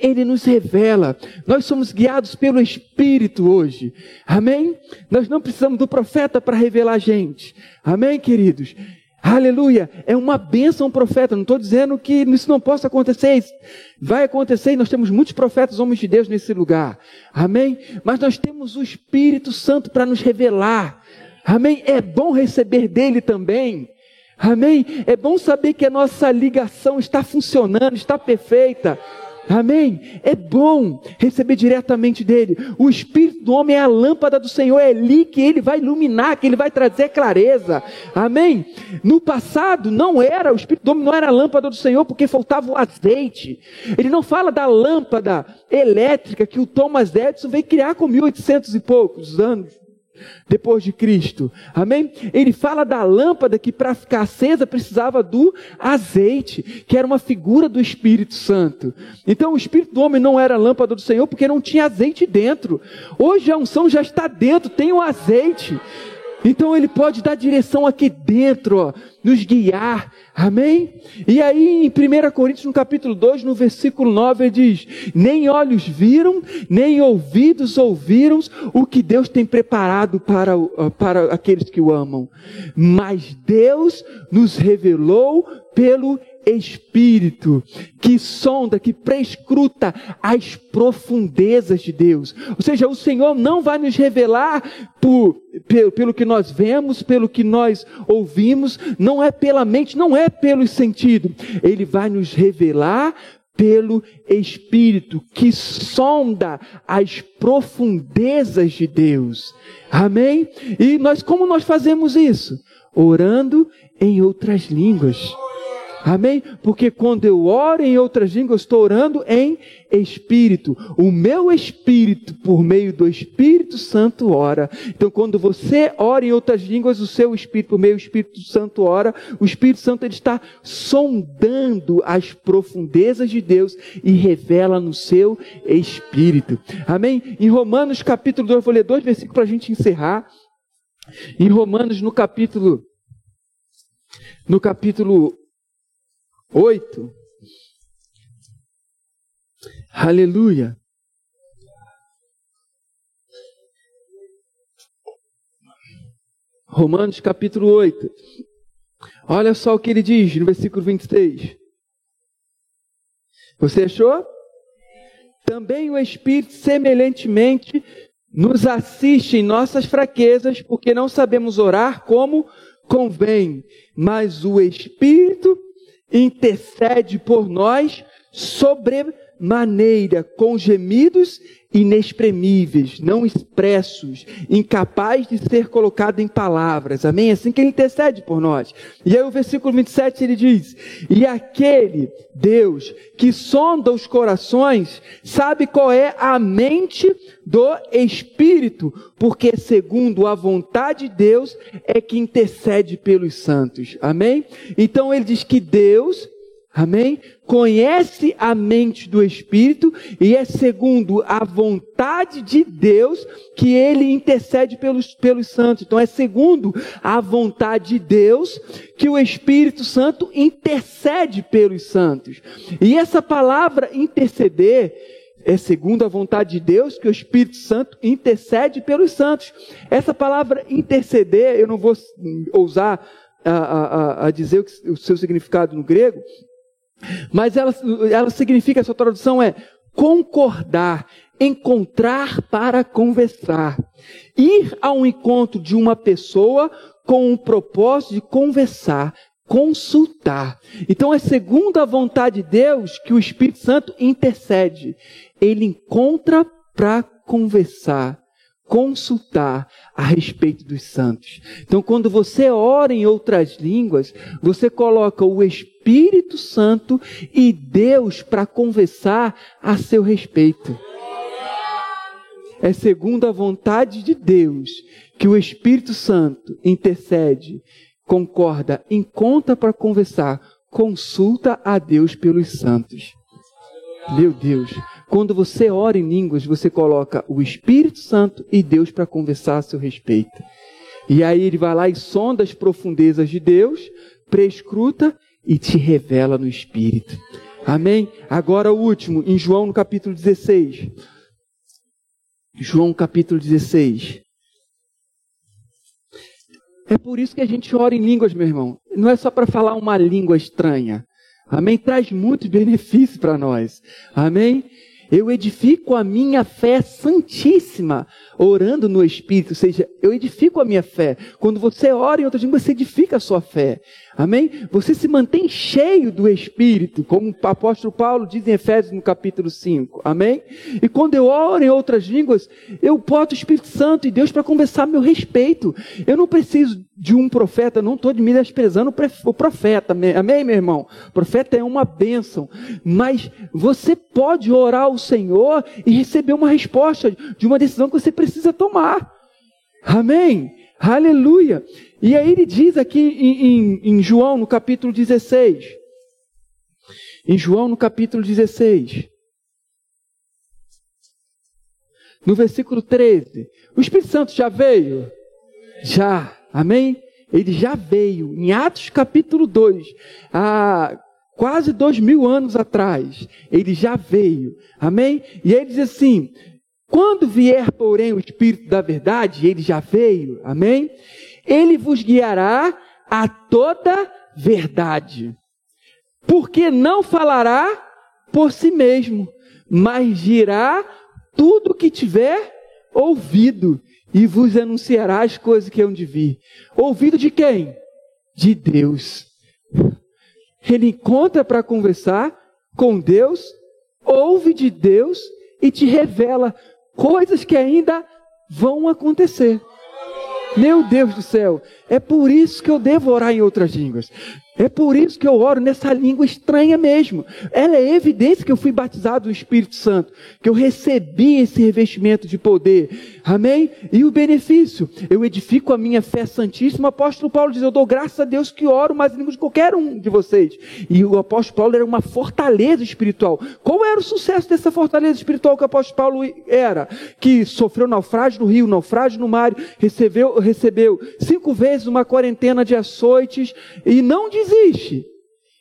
Ele nos revela. Nós somos guiados pelo Espírito hoje. Amém? Nós não precisamos do profeta para revelar a gente. Amém, queridos? Aleluia. É uma bênção profeta. Não estou dizendo que isso não possa acontecer. Vai acontecer e nós temos muitos profetas, homens de Deus nesse lugar. Amém? Mas nós temos o Espírito Santo para nos revelar. Amém? É bom receber dele também. Amém? É bom saber que a nossa ligação está funcionando, está perfeita. Amém? É bom receber diretamente dele. O espírito do homem é a lâmpada do Senhor, é ali que ele vai iluminar, que ele vai trazer clareza. Amém? No passado não era, o espírito do homem não era a lâmpada do Senhor porque faltava o azeite. Ele não fala da lâmpada elétrica que o Thomas Edison veio criar com 1800 e poucos anos depois de Cristo. Amém? Ele fala da lâmpada que para ficar acesa precisava do azeite, que era uma figura do Espírito Santo. Então o Espírito do homem não era a lâmpada do Senhor porque não tinha azeite dentro. Hoje a unção já está dentro, tem o azeite. Então ele pode dar direção aqui dentro, ó, nos guiar. Amém? E aí em 1 Coríntios, no capítulo 2, no versículo 9, ele diz: Nem olhos viram, nem ouvidos ouviram o que Deus tem preparado para, para aqueles que o amam. Mas Deus nos revelou pelo Espírito que sonda, que prescruta as profundezas de Deus. Ou seja, o Senhor não vai nos revelar por, pelo, pelo que nós vemos, pelo que nós ouvimos, não é pela mente, não é pelo sentido. Ele vai nos revelar pelo Espírito que sonda as profundezas de Deus. Amém? E nós como nós fazemos isso? Orando em outras línguas. Amém? Porque quando eu oro em outras línguas, estou orando em espírito. O meu espírito, por meio do Espírito Santo, ora. Então, quando você ora em outras línguas, o seu espírito, por meio do Espírito Santo, ora. O Espírito Santo ele está sondando as profundezas de Deus e revela no seu espírito. Amém? Em Romanos capítulo 2, vou ler dois versículos para a gente encerrar. Em Romanos, no capítulo. No capítulo 8. Aleluia. Romanos capítulo 8. Olha só o que ele diz no versículo 26. Você achou? Também o Espírito, semelhantemente, nos assiste em nossas fraquezas, porque não sabemos orar como convém, mas o Espírito intercede por nós sobremaneira, com gemidos inexprimíveis, não expressos, incapaz de ser colocado em palavras. Amém? Assim que ele intercede por nós. E aí o versículo 27 ele diz: "E aquele Deus que sonda os corações, sabe qual é a mente do espírito, porque segundo a vontade de Deus é que intercede pelos santos." Amém? Então ele diz que Deus Amém? Conhece a mente do Espírito e é segundo a vontade de Deus que ele intercede pelos, pelos santos. Então é segundo a vontade de Deus que o Espírito Santo intercede pelos santos. E essa palavra interceder é segundo a vontade de Deus que o Espírito Santo intercede pelos santos. Essa palavra interceder, eu não vou ousar a, a, a dizer o, o seu significado no grego, mas ela, ela significa, essa tradução é concordar, encontrar para conversar. Ir ao encontro de uma pessoa com o propósito de conversar, consultar. Então é segundo a vontade de Deus que o Espírito Santo intercede. Ele encontra para conversar consultar a respeito dos santos. Então, quando você ora em outras línguas, você coloca o Espírito Santo e Deus para conversar a seu respeito. É segundo a vontade de Deus que o Espírito Santo intercede, concorda, encontra para conversar, consulta a Deus pelos santos. Meu Deus, quando você ora em línguas, você coloca o Espírito Santo e Deus para conversar a seu respeito. E aí ele vai lá e sonda as profundezas de Deus, prescruta e te revela no Espírito. Amém? Agora o último, em João no capítulo 16. João capítulo 16. É por isso que a gente ora em línguas, meu irmão. Não é só para falar uma língua estranha. Amém? Traz muitos benefícios para nós. Amém? Eu edifico a minha fé santíssima, orando no Espírito, ou seja, eu edifico a minha fé. Quando você ora em outras línguas, você edifica a sua fé. Amém? Você se mantém cheio do Espírito, como o apóstolo Paulo diz em Efésios no capítulo 5. Amém? E quando eu oro em outras línguas, eu boto o Espírito Santo e Deus para conversar a meu respeito. Eu não preciso de um profeta, não estou desprezando o profeta. Amém, meu irmão? O profeta é uma bênção. Mas você pode orar ao Senhor e receber uma resposta de uma decisão que você precisa tomar. Amém? Aleluia! E aí ele diz aqui em, em, em, João, no capítulo 16. Em João, no capítulo 16. No versículo 13. O Espírito Santo já veio? Já. Amém? Ele já veio. Em Atos capítulo 2, há quase dois mil anos atrás, ele já veio. Amém? E ele diz assim: quando vier, porém, o Espírito da verdade, ele já veio. Amém? Ele vos guiará a toda verdade. Porque não falará por si mesmo, mas dirá tudo o que tiver ouvido e vos anunciará as coisas que hão de vir. Ouvido de quem? De Deus. Ele encontra para conversar com Deus, ouve de Deus e te revela coisas que ainda vão acontecer. Meu Deus do céu, é por isso que eu devo orar em outras línguas. É por isso que eu oro nessa língua estranha mesmo. Ela é evidência que eu fui batizado no Espírito Santo, que eu recebi esse revestimento de poder. Amém? E o benefício? Eu edifico a minha fé santíssima. O apóstolo Paulo diz: Eu dou graças a Deus que oro mais línguas de qualquer um de vocês. E o apóstolo Paulo era uma fortaleza espiritual. Qual era o sucesso dessa fortaleza espiritual que o apóstolo Paulo era? Que sofreu naufrágio no rio, naufrágio no mar, recebeu, recebeu cinco vezes uma quarentena de açoites e não diz existe.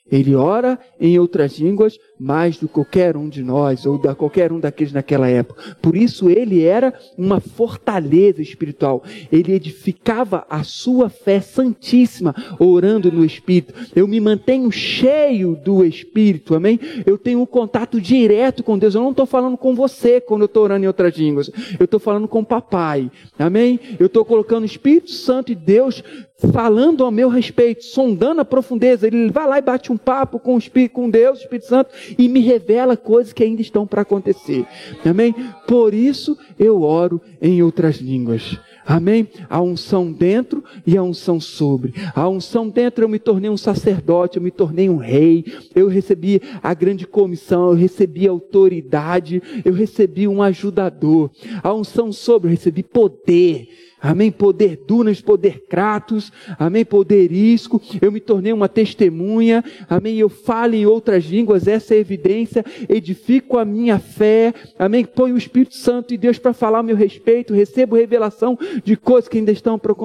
Ele ora em outras línguas mais do que qualquer um de nós, ou da qualquer um daqueles naquela época. Por isso ele era uma fortaleza espiritual. Ele edificava a sua fé santíssima, orando no Espírito. Eu me mantenho cheio do Espírito, amém? Eu tenho um contato direto com Deus. Eu não estou falando com você quando eu estou orando em outras línguas. Eu estou falando com o papai, amém? Eu estou colocando o Espírito Santo e Deus falando ao meu respeito, sondando a profundeza. Ele vai lá e bate um papo com, o Espírito, com Deus, o Espírito Santo, e me revela coisas que ainda estão para acontecer. Amém? Por isso eu oro em outras línguas. Amém? A unção dentro e a unção sobre. A unção dentro eu me tornei um sacerdote, eu me tornei um rei, eu recebi a grande comissão, eu recebi autoridade, eu recebi um ajudador. A unção sobre eu recebi poder. Amém? Poder Dunas, poder Kratos, amém? Poder Isco, eu me tornei uma testemunha, amém? Eu falo em outras línguas, essa é evidência, edifico a minha fé, amém? Põe o Espírito Santo e Deus para falar a meu respeito, recebo revelação de coisas que ainda estão para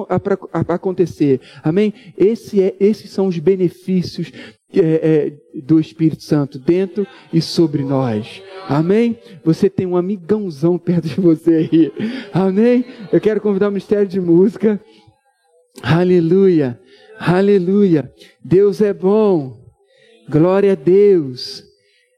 acontecer, amém? Esse é, esses são os benefícios é, é, do Espírito Santo dentro e sobre nós. Amém? Você tem um amigãozão perto de você aí. Amém? Eu quero convidar o Ministério de Música. Aleluia. Aleluia. Deus é bom. Glória a Deus.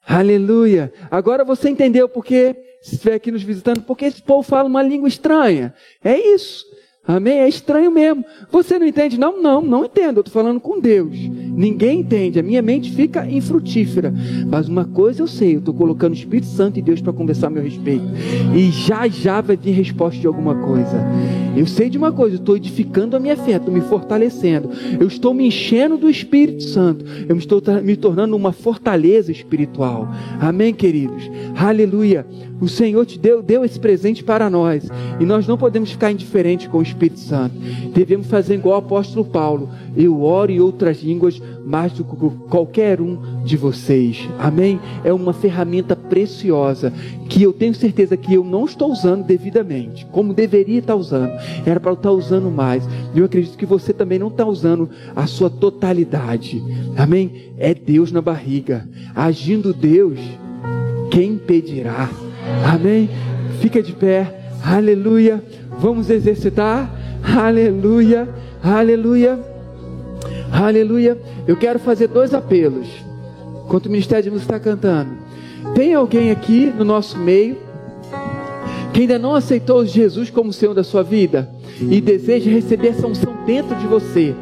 Aleluia. Agora você entendeu porque, se estiver aqui nos visitando, porque esse povo fala uma língua estranha. É isso. Amém? É estranho mesmo. Você não entende? Não, não, não entendo. Eu estou falando com Deus. Ninguém entende. A minha mente fica infrutífera. Mas uma coisa eu sei: eu estou colocando o Espírito Santo e Deus para conversar a meu respeito. E já já vai vir resposta de alguma coisa. Eu sei de uma coisa: eu estou edificando a minha fé, estou me fortalecendo. Eu estou me enchendo do Espírito Santo. Eu estou me tornando uma fortaleza espiritual. Amém, queridos? Aleluia. O Senhor te deu, deu esse presente para nós. E nós não podemos ficar indiferentes com o Espírito Santo. Devemos fazer igual o apóstolo Paulo. Eu oro em outras línguas mais do que qualquer um de vocês. Amém? É uma ferramenta preciosa que eu tenho certeza que eu não estou usando devidamente, como deveria estar usando. Era para eu estar usando mais. E eu acredito que você também não está usando a sua totalidade. Amém? É Deus na barriga. Agindo Deus, quem impedirá? Amém? Fica de pé. Aleluia. Vamos exercitar. Aleluia. Aleluia. Aleluia. Eu quero fazer dois apelos. Enquanto o Ministério de Música está cantando. Tem alguém aqui no nosso meio que ainda não aceitou Jesus como Senhor da sua vida e deseja receber essa unção dentro de você?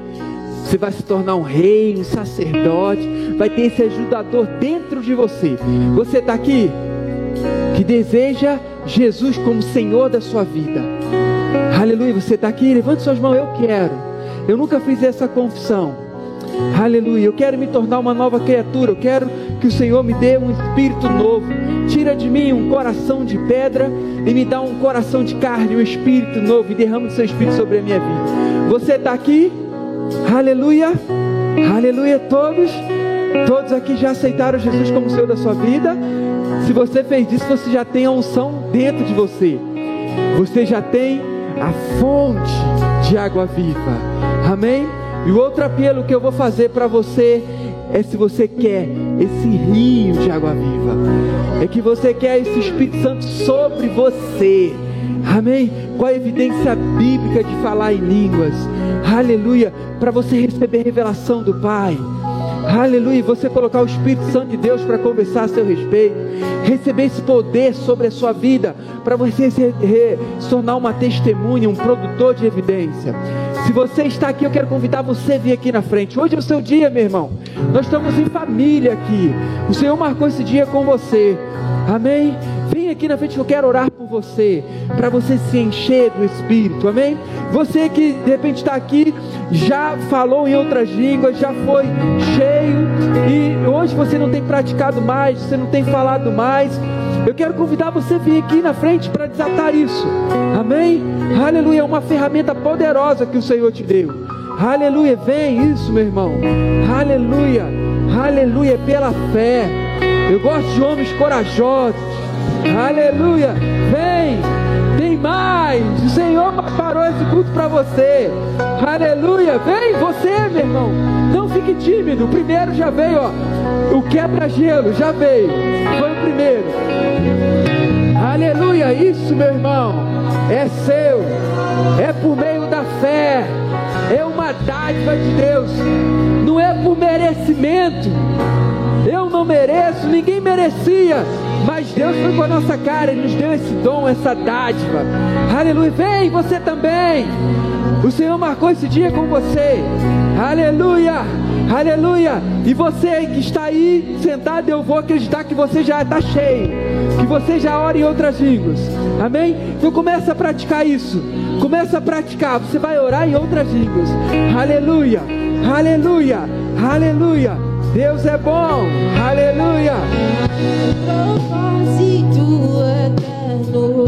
Você vai se tornar um rei, um sacerdote, vai ter esse ajudador dentro de você. Você está aqui? que deseja Jesus como Senhor da sua vida. Aleluia, você está aqui? Levante suas mãos, eu quero. Eu nunca fiz essa confissão. Aleluia, eu quero me tornar uma nova criatura. Eu quero que o Senhor me dê um espírito novo. Tira de mim um coração de pedra e me dá um coração de carne, um espírito novo e derrama o seu espírito sobre a minha vida. Você está aqui? Aleluia, aleluia, todos. Todos aqui já aceitaram Jesus como Senhor da sua vida. Se você fez isso, você já tem a unção dentro de você. Você já tem a fonte de água viva. Amém? E o outro apelo que eu vou fazer para você é se você quer esse rio de água viva, é que você quer esse Espírito Santo sobre você. Amém? Com a evidência bíblica de falar em línguas. Aleluia. Para você receber revelação do Pai. Aleluia. Você colocar o Espírito Santo de Deus para conversar a seu respeito. Receber esse poder sobre a sua vida. Para você se tornar uma testemunha, um produtor de evidência. Se você está aqui, eu quero convidar você a vir aqui na frente. Hoje é o seu dia, meu irmão. Nós estamos em família aqui. O Senhor marcou esse dia com você. Amém? Vem aqui na frente, eu quero orar por você, para você se encher do Espírito, amém? Você que de repente está aqui, já falou em outras línguas, já foi cheio, e hoje você não tem praticado mais, você não tem falado mais. Eu quero convidar você a vir aqui na frente para desatar isso, amém? Aleluia, é uma ferramenta poderosa que o Senhor te deu. Aleluia, vem isso, meu irmão. Aleluia, aleluia, pela fé. Eu gosto de homens corajosos. Aleluia, vem, tem mais. O Senhor parou esse culto para você. Aleluia, vem você, meu irmão. Fique tímido. O primeiro já veio, ó. O quebra-gelo já veio. Foi o primeiro. Aleluia, isso, meu irmão, é seu. É por meio da fé é uma dádiva de Deus, não é por merecimento. Eu não mereço, ninguém merecia, mas Deus foi com a nossa cara, Ele nos deu esse dom, essa dádiva. Aleluia, vem você também. O Senhor marcou esse dia com você. Aleluia, aleluia. E você que está aí sentado, eu vou acreditar que você já está cheio, que você já ora em outras línguas. Amém? Então começa a praticar isso. Começa a praticar. Você vai orar em outras línguas. Aleluia, aleluia, aleluia. Deus é bom. Aleluia. Propósito eterno.